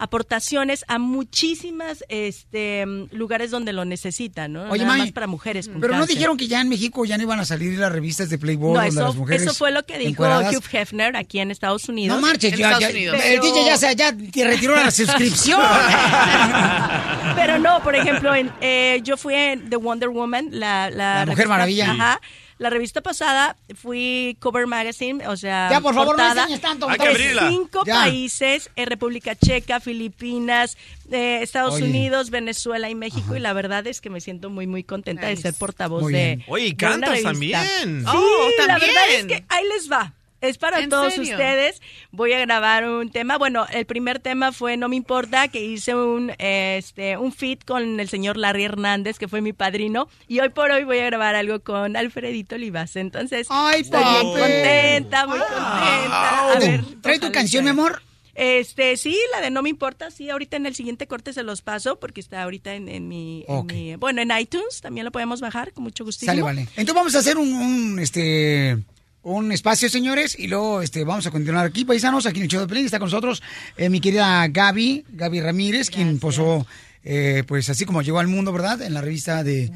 aportaciones a muchísimas este lugares donde lo necesitan, ¿no?
Oye,
Nada más para mujeres con
Pero no dijeron que ya en México ya no iban a salir las revistas de Playboy
No,
donde
eso,
las mujeres
eso fue lo que dijo
encueradas.
Hugh Hefner aquí en Estados Unidos.
No marches,
En
ya,
Estados
ya-
Unidos.
el DJ ya, se, ya te retiró la suscripción. [LAUGHS]
Pero no, por ejemplo, en, eh, yo fui en The Wonder Woman, la, la,
La Mujer Maravilla.
Ajá. La revista pasada fui Cover Magazine, o sea,
Ya, por favor, no
portada
enseñes tanto,
Hay que abrirla.
cinco
Ya.
países, eh, República Checa, Filipinas, eh, Estados
Oye.
Unidos, Venezuela y México, y la verdad es que me siento muy, muy contenta de ser portavoz de.
Oye, y
de una
cantas también.
Sí,
Oh,
la
también.
verdad es que ahí les va. Es para
¿En
todos
serio?
ustedes. Voy a grabar un tema. Bueno, el primer tema fue No me importa, que hice un este un feat con el señor Larry Hernández, que fue mi padrino, y hoy por hoy voy a grabar algo con Alfredito Olivas. Entonces,
Ay,
estoy bien contenta, muy contenta. A ver,
¿Trae tu canción, mi amor?
Este, sí, la de No me importa, sí, ahorita en el siguiente corte se los paso porque está ahorita en, en mi, en mi- bueno, en iTunes también lo podemos bajar con mucho gusto.
Sale, vale. Entonces vamos a hacer un, un, este un espacio, señores, y luego este vamos a continuar aquí, paisanos, aquí en el show de Pelín. Está con nosotros eh, mi querida Gaby, Gaby Ramírez, quien posó, eh, pues así como llegó al mundo, ¿verdad? En la revista de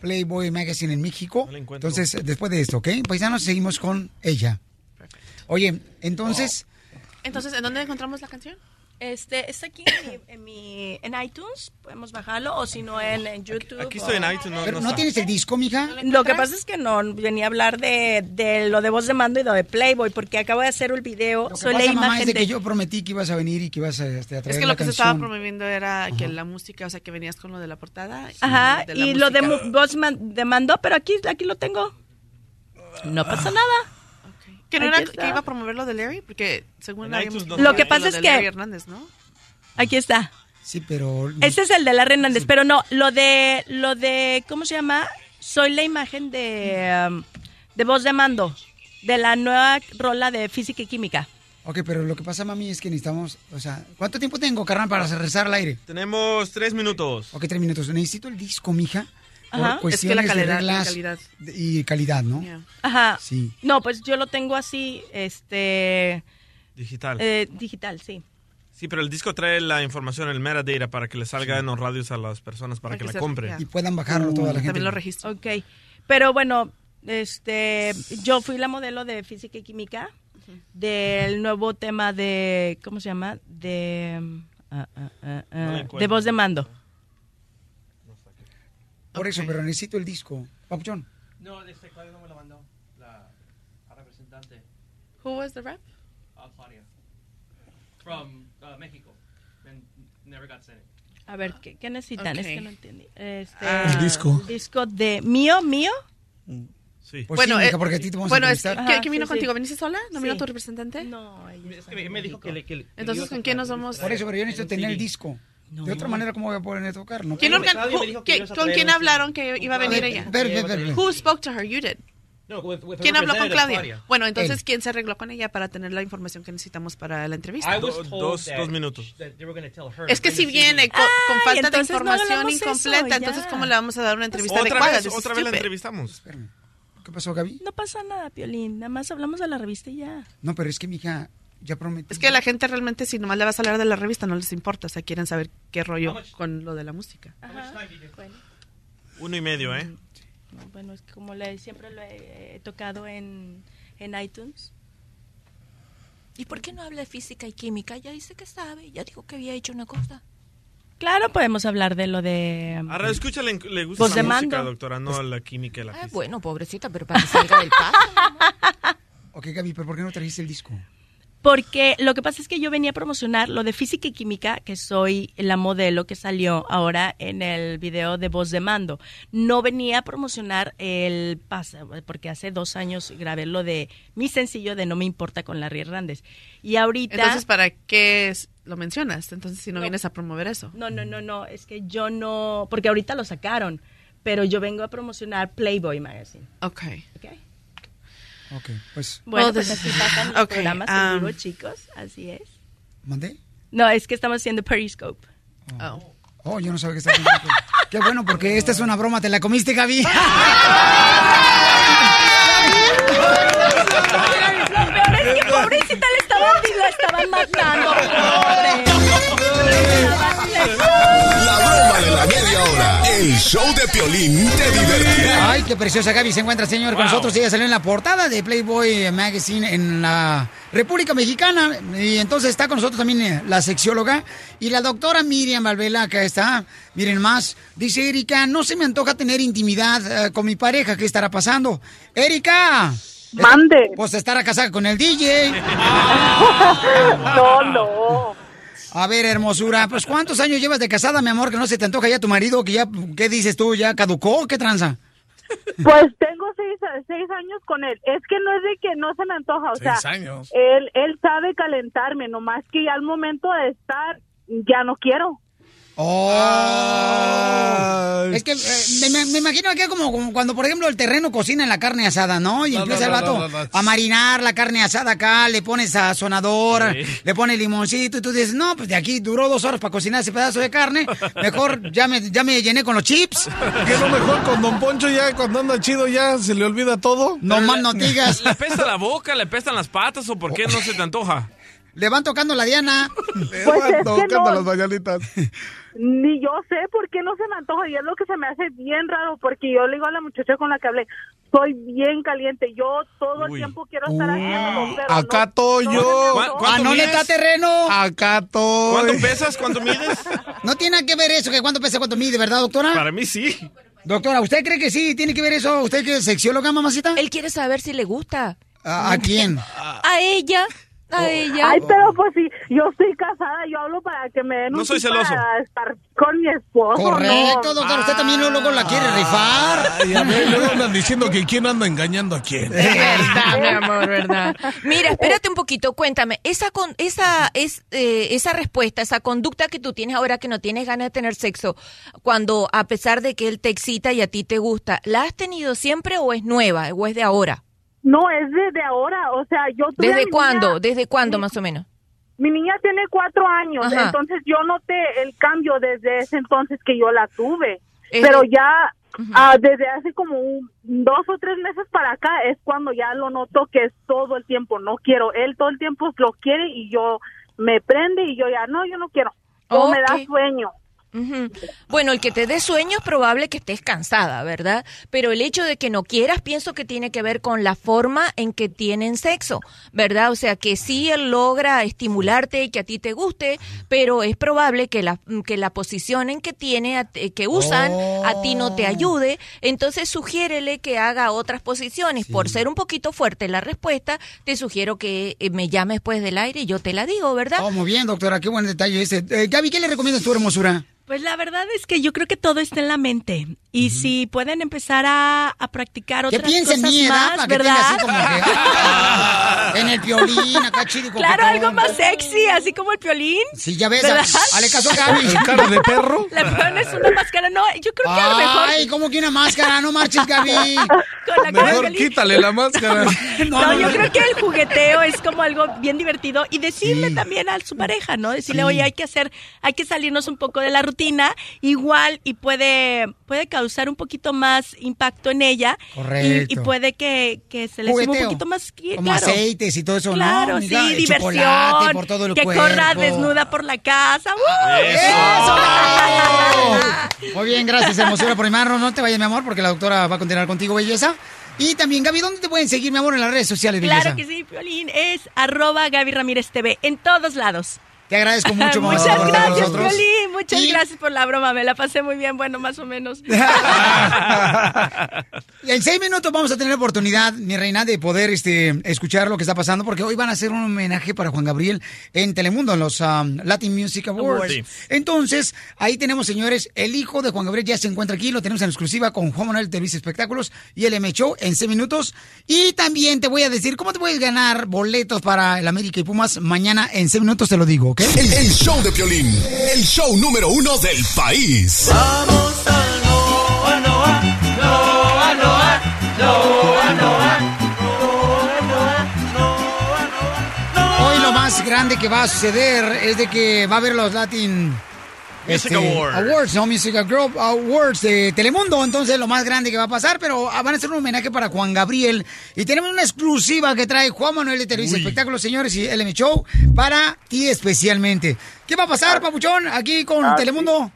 Playboy Magazine en México. Entonces, después de esto, ¿ok? Paisanos, seguimos con ella. Oye, entonces...
Entonces, ¿en dónde encontramos la canción?
Este, está aquí en mi, en, mi- en iTunes, podemos bajarlo, o si no en, en YouTube.
Aquí estoy en iTunes, no,
¿Pero
no
no tienes el disco, mija?
Lo que pasa es que no venía a hablar de, de lo de voz de mando y lo de Playboy, porque acabo de hacer el video,
Lo que
soy la
pasa, mamá,
imagen
es de
de...
que yo prometí que ibas a venir y que ibas a, este, a traer
Es que
la
lo que se estaba promoviendo era que la música, o sea, que venías con lo de la portada. y
Ajá,
de la
y lo de voz man- de mando, pero aquí, aquí lo tengo. No pasa nada.
Que no
Aquí
era
está.
que iba a promover lo de Larry, porque según
no
Lo que pasa
lo
es que-
Larry Hernández, ¿no?
Aquí está.
Sí, pero...
Este es el de Larry Hernández, pero no, lo de, lo de, ¿cómo se llama? Soy la imagen de, um, de voz de mando, de la nueva rola de física y química.
Ok, pero lo que pasa, mami, es que necesitamos, o sea, ¿cuánto tiempo tengo, carnal, para regresar al aire?
Tenemos tres minutos.
Ok, tres minutos. Necesito el disco, mija. Por
Ajá.
cuestiones
Es que la calidad,
de
la calidad.
y calidad, ¿no?
Ajá.
Sí.
No, pues yo lo tengo así, este,
Digital.
eh, digital, sí.
Sí, pero el disco trae la información, el metadata, para que le salga en los radios a las personas para, que, la compren.
Y puedan bajarlo toda la gente.
También lo registro.
Ok, pero bueno, este, yo fui la modelo de física y química del nuevo tema de, ¿cómo se llama? De, um, ah, ah, ah,
No
de voz de mando.
Por eso, pero necesito el disco. Papuchón.
No, este Claudia no me lo mandó. La, la representante.
Who was the rep?
Uh, Claudia. From uh, Mexico. And never got sent it.
A ver, ¿qué, qué necesitan? Es
Ok.
que no entendí. Este,
Ah.
El disco.
el disco de mío, mío.
Sí.
Pues
bueno,
sí,
eh,
porque a ti te vamos
bueno,
a
es que. ¿quién vino
sí,
contigo? ¿Viniste sola? ¿No vino
Sí.
tu representante?
No,
Es que me dijo que le. Que, le-
Entonces, ¿con quién nos vamos?
Por eso, pero yo necesito tener el
CD.
Disco. De otra manera, ¿cómo voy a poder tocar? No
¿Quién organ-
Claudia
who-
que
¿Con quién hablaron que iba a venir ella?
ver, ver, ver, ver.
Who spoke to her? You did.
No, with, with her
¿Quién habló con
representative,
Claudia? Bueno, entonces,
Él.
¿quién se arregló con ella para tener la información que necesitamos para la entrevista?
Dos- dos minutos.
Es que si viene con, con falta de
no
información
eso,
incompleta,
ya.
entonces ¿cómo le vamos a dar una entrevista
Otra
adecuada?
vez, otra vez la entrevistamos.
¿Qué pasó, Gaby?
No pasa nada, Piolín. Nada más hablamos de la revista y ya.
No, pero es que, mija, ya prometí.
Es que la gente realmente, si nomás le vas a hablar de la revista, no les importa. O sea, quieren saber qué rollo con lo de la música.
Bueno,
Uno y medio, ¿eh?
no, bueno, es que como le, siempre lo he, he tocado en, en iTunes.
¿Y por qué no habla de física y química? Ya dice que sabe, ya dijo que había hecho una cosa.
Claro, podemos hablar de lo de...
A Radio Escucha le, le gusta
Voz
la música,
mando.
doctora, no la química y la
Ah,
física.
bueno, pobrecita, pero para que salga del paso.
Ok, Gaby, pero ¿por qué no trajiste el disco?
Porque lo que pasa es que yo venía a promocionar lo de física y química, que soy la modelo que salió ahora en el video de voz de mando. No venía a promocionar el pasa, porque hace dos años grabé lo de mi sencillo de No me importa con Larry Hernández. Y ahorita...
Entonces, ¿para qué es- lo mencionas? Entonces, si no,
No.
vienes a promover eso.
No, no, no, no, es que yo no, porque ahorita lo sacaron, pero yo vengo a promocionar Playboy Magazine.
Ok.
Ok, pues.
Bueno, pues así pasan los [LAUGHS] programas
um,
en vivo, chicos, así es.
¿Mandé?
No, es que estamos haciendo Periscope.
Oh.
Oh, yo no sabía que estaba haciendo [LAUGHS] Qué bueno, porque esta es una broma. ¿Te la comiste, Gaby? [LAUGHS]
Lo peor es que pobrecita le estaban, la estaban matando,
La broma de la media hora. El show de Piolín te divertirá.
Ay, qué preciosa Gaby se encuentra, señor, con nosotros. Ella salió en la portada de Playboy Magazine en la República Mexicana. Y entonces está con nosotros también eh, la sexióloga y la doctora Miriam Valvela, que está. Miren más. Dice Erika, no se me antoja tener intimidad eh, con mi pareja. ¿Qué estará pasando? Erika.
Mande.
Pues estará casada con el DJ. [LAUGHS]
No, no.
A ver, hermosura, pues ¿cuántos años llevas de casada, mi amor, que no se te antoja ya tu marido, que ya, ¿qué dices tú? ¿Ya caducó? ¿Qué tranza? [LAUGHS]
Pues tengo seis, seis años con él. Es que no es de que no se me antoja, o
Seis
sea,
años.
él él sabe calentarme, nomás que ya al momento de estar ya no quiero.
Oh. Es que eh, me, imagino que es como, como cuando, por ejemplo, el terreno cocina en la carne asada, ¿no? Y
No,
empieza
no,
el vato
no, no.
a marinar la carne asada acá, le pones sazonador,
Sí.
le pones limoncito y tú dices, no, pues de aquí duró dos horas para cocinar ese pedazo de carne, mejor ya me, ya me llené con los chips. [LAUGHS]
Que lo mejor con Don Poncho ya cuando anda chido ya se le olvida todo.
No más no digas. [LAUGHS]
¿Le pesta la boca, le pestan las patas o por qué no se te antoja?
Le van tocando la diana.
Le
Pues
van
es que
tocando
no.
las mañanitas.
Ni yo sé por qué no se me antoja y es lo que se me hace bien raro porque yo le digo a la muchacha con la que hablé, soy bien caliente, yo todo el
Uy.
tiempo quiero estar haciéndolo, pero
Acá
no-
estoy
no
yo.
se me
¿Cuán-
antoja.
cuánto
¿A no le
mides?
terreno?
Acá estoy.
¿Cuánto pesas? ¿Cuánto mides? [LAUGHS]
No tiene nada que ver eso, que cuánto pesa, cuánto mide, ¿verdad, doctora?
Para mí sí.
Doctora, ¿usted cree que sí? ¿Tiene que ver eso? ¿Usted que es sexióloga, mamacita?
Él quiere saber si le gusta.
¿A, a quién?
A ella. A ella.
Ay, pero pues sí, yo estoy casada, yo hablo para que me den
No
un
soy
tip
celoso.
para estar con mi esposo.
Correcto,
no.
doctor. Usted también luego la quiere rifar.
Ay, a ver, luego andan diciendo que quién anda engañando a quién.
Es verdad, mi amor, verdad. Mira, [LAUGHS] espérate un poquito, cuéntame, esa con, esa es eh, esa respuesta, esa conducta que tú tienes ahora que no tienes ganas de tener sexo, cuando a pesar de que él te excita y a ti te gusta, ¿la has tenido siempre o es nueva o es de ahora?
No, es desde ahora, o sea, yo tuve
¿Desde cuándo?
niña-
¿Desde cuándo más o menos?
Mi niña tiene cuatro años,
Ajá.
entonces yo noté el cambio desde ese entonces que yo la tuve.
Es
Pero
de-
ya ah, desde hace como un- dos o tres meses para acá es cuando ya lo noto que es todo el tiempo, no quiero. Él todo el tiempo lo quiere y yo me prende y yo ya, no, yo no quiero. O me da
Ok. Bueno, el que te dé sueño es probable que estés cansada, ¿verdad? Pero el hecho de que no quieras, pienso que tiene que ver con la forma en que tienen sexo, ¿verdad? O sea, que sí él logra estimularte y que a ti te guste, pero es probable que la, que la posición en que tiene, que usan, a ti no te ayude. Entonces, sugiérele que haga otras posiciones. Por ser un poquito fuerte la respuesta, te sugiero que eh, me llames después del aire y yo te la digo, ¿verdad?
Oh, muy bien, doctora. Qué buen detalle ese. Eh, Gaby, ¿qué le recomiendas tu hermosura?
Pues la verdad es que yo creo que todo está en la mente. Y si pueden empezar a, a practicar otras
en
cosas más,
Para que
¿verdad?
tenga así como que... ah, en el piolín, acá chido. y [LAUGHS]
Claro, algo más sexy, así como el piolín.
Sí, ya ves,
¿Verdad?
hale caso Gaby.
¿El cara de perro? [LAUGHS]
Le pones una máscara. No, yo creo que a lo mejor...
Ay, ¿cómo que una máscara? No marches, Gaby.
Con la cara
Mejor quítale la máscara. [LAUGHS]
No, yo creo que el jugueteo es como algo bien divertido y decirle también a su pareja, ¿no? Decirle,
Sí.
oye, hay que hacer, hay que salirnos un poco de la rutina, igual y puede, puede causar un poquito más impacto en ella y,
Correcto.
y puede que, que se le sume un poquito más,
Como
claro.
aceites y todo eso, ¿no?
Claro, sí, diversión,
por todo el
que
cuerpo.
corra desnuda por la casa. ¡Uh!
¡Eso! [LAUGHS] Muy bien, gracias, hermosura, por llamarnos. No te vayas, mi amor, porque la doctora va a continuar contigo, belleza. Y también, Gaby, ¿dónde te pueden seguir, mi amor, en las redes sociales, belleza?
Claro que sí, Piolín, es arroba Gaby Ramírez TV, en todos lados.
Te agradezco mucho, [LAUGHS] mamá,
Muchas
por
gracias. Piolín. Muchas
Y-
gracias por la broma. Me la pasé muy bien, bueno, más o menos. [LAUGHS] [LAUGHS]
Y en seis minutos vamos a tener oportunidad, mi reina, de poder este, escuchar lo que está pasando, porque hoy van a hacer un homenaje para Juan Gabriel en Telemundo, en los um, Latin Music Awards.
Sí.
Entonces, ahí tenemos, señores, el hijo de Juan Gabriel ya se encuentra aquí, lo tenemos en exclusiva con Juan Manuel Televisa Espectáculos y el M Show en seis minutos. Y también te voy a decir cómo te puedes ganar boletos para el América y Pumas mañana en seis minutos, te lo digo, ¿ok?
El, el show de Piolín, el show número uno del país.
Vamos a Noa, Noa, Noa, Noa, Noa, Noa,
Hoy lo más grande que va a suceder es de que va a haber los Latin
Music
este,
Awards.
Awards, no Music Group Awards de Telemundo. Entonces, lo más grande que va a pasar, pero ah, van a hacer un homenaje para Juan Gabriel. Y tenemos una exclusiva que trae Juan Manuel de Televisa Espectáculos, señores, y LM Show para ti especialmente. ¿Qué va a pasar, Papuchón, aquí con Telemundo?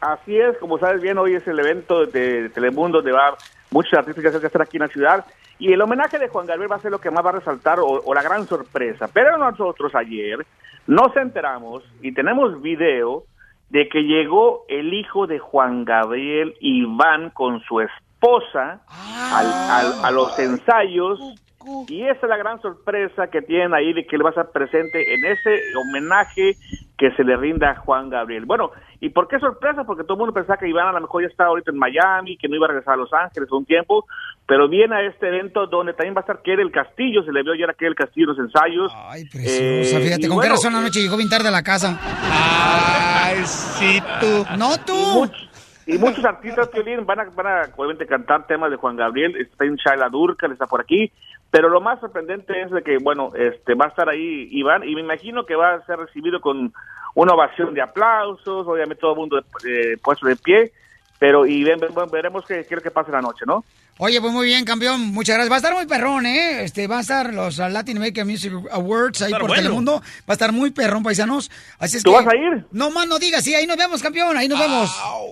Así es, como sabes bien, hoy es el evento de Telemundo donde va muchos artistas que que estar aquí en la ciudad. Y el homenaje de Juan Gabriel va a ser lo que más va a resaltar o, o la gran sorpresa. Pero nosotros ayer nos enteramos y tenemos video de que llegó el hijo de Juan Gabriel, Iván, con su esposa al- al- a los ensayos. Y esa es la gran sorpresa que tienen ahí de que él va a estar presente en ese homenaje que se le rinda a Juan Gabriel. Bueno, ¿y por qué sorpresa? Porque todo el mundo pensaba que Iván a lo mejor ya estaba ahorita en Miami, que no iba a regresar a Los Ángeles un tiempo, pero viene a este evento donde también va a estar Kerry el Castillo, se le vio ayer a Kerry el Castillo los ensayos. Ay,
Preciosa, fíjate, ¿con qué razón anoche llegó bien tarde a la casa?
Ay, sí, tú.
No tú.
Y, much- y muchos artistas vienen van a, van a obviamente cantar temas de Juan Gabriel. Está en Shaila Durcal, está por aquí. Pero lo más sorprendente es de que, bueno, este va a estar ahí Iván y me imagino que va a ser recibido con una ovación de aplausos, obviamente todo el mundo eh, puesto de pie. Pero y ven- veremos qué, qué es lo que pasa en la noche, ¿no?
Oye, pues muy bien, campeón. Muchas gracias. Va a estar muy perrón, ¿eh? Este, va a estar los Latin American Music Awards ahí por
bueno.
Telemundo. Va a estar muy perrón, paisanos. Así es
¿Tú
que-
vas a ir?
No más no digas, sí, ahí nos vemos, campeón. Ahí nos vemos.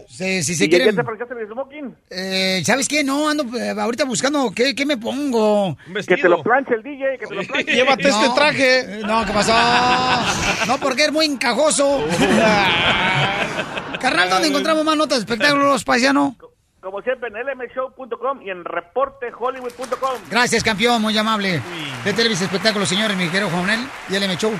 Sí, si se
¿Y
quieren.
ya te fabricaste el smoking?
Eh, ¿Sabes qué? No, ando eh, ahorita buscando qué, qué me pongo.
Que te lo planche el DJ, que te lo planche. [LAUGHS]
Llévate este traje. No, ¿qué pasó? No, porque es muy encajoso. [LAUGHS] Carnal, ¿dónde encontramos más notas de espectáculos, paisano?
Como siempre, en lmshow.com y en reportehollywood.com.
Gracias, campeón, muy amable. De Televisa Espectáculos, señores, mi querido Juanel y el M Show.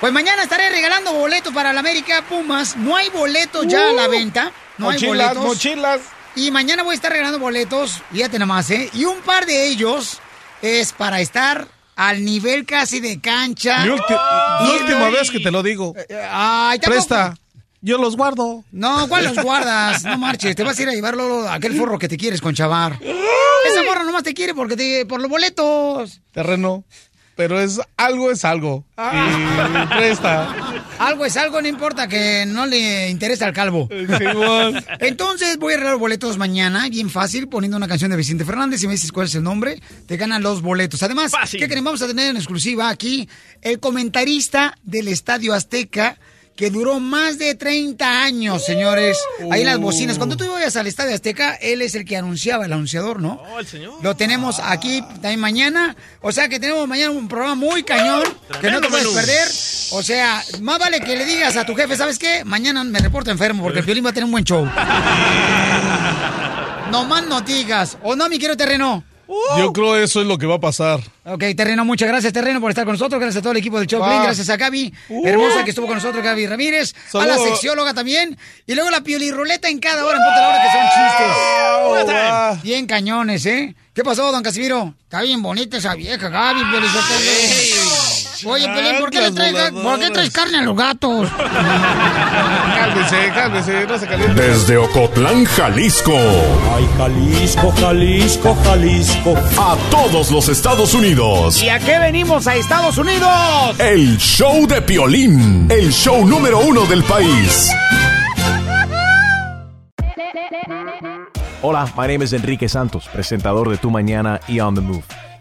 Pues mañana estaré regalando boletos para la América Pumas. No hay boletos ya a la venta. No hay
Mochilas,
boletos.
mochilas.
Y mañana voy a estar regalando boletos, fíjate nada más, ¿eh? Y un par de ellos es para estar al nivel casi de cancha.
Mi última vez que te lo digo.
Ay, tampoco.
Presta. Yo los guardo.
No, ¿cuál los guardas? No marches, te vas a ir a llevarlo a aquel forro que te quieres con chavar. Esa morra nomás te quiere porque te, por los boletos.
Terreno. Pero es algo es algo. Y presta.
Algo es algo, no importa que no le interesa al calvo. Entonces voy a regalar boletos mañana, bien fácil, poniendo una canción de Vicente Fernández. Si me dices cuál es el nombre, te ganan los boletos. Además, ¿qué creen? Vamos a tener en exclusiva aquí el comentarista del Estadio Azteca. Que duró más de 30 años, señores. Ahí en las bocinas. Cuando tú vayas al Estadio Azteca, él es el que anunciaba, el anunciador, ¿no?
Oh, el señor.
Lo tenemos aquí también mañana. O sea que tenemos mañana un programa muy cañón que no te puedes
menú.
perder. O sea, más vale que le digas a tu jefe, ¿sabes qué? Mañana me reporto enfermo porque el violín va a tener un buen show. [LAUGHS] No más no digas. ¿O no, mi quiero terreno?
Yo creo eso es lo que va a pasar.
Ok, Terreno, muchas gracias, Terreno, por estar con nosotros. Gracias a todo el equipo del Choplin.
Va.
Gracias a Gaby,
Uh.
hermosa, que estuvo con nosotros, Gaby Ramírez. A la sexióloga también. Y luego la piolirruleta en cada hora, en punto de la hora, que son chistes. Bien cañones, ¿eh? ¿Qué pasó, don Casimiro? Está bien bonita esa vieja, Gaby. Oye, Piolín, ¿por qué, le traes, ¿por qué traes carne a los gatos?
Cálmese, cálmese, no se caliente.
Desde Ocotlán, Jalisco. Ay, Jalisco, Jalisco, Jalisco. A todos los Estados Unidos.
¿Y a qué venimos a Estados Unidos?
El show de Piolín. El show número uno del país.
Hola, my name is Enrique Santos, presentador de Tu Mañana y On the Move.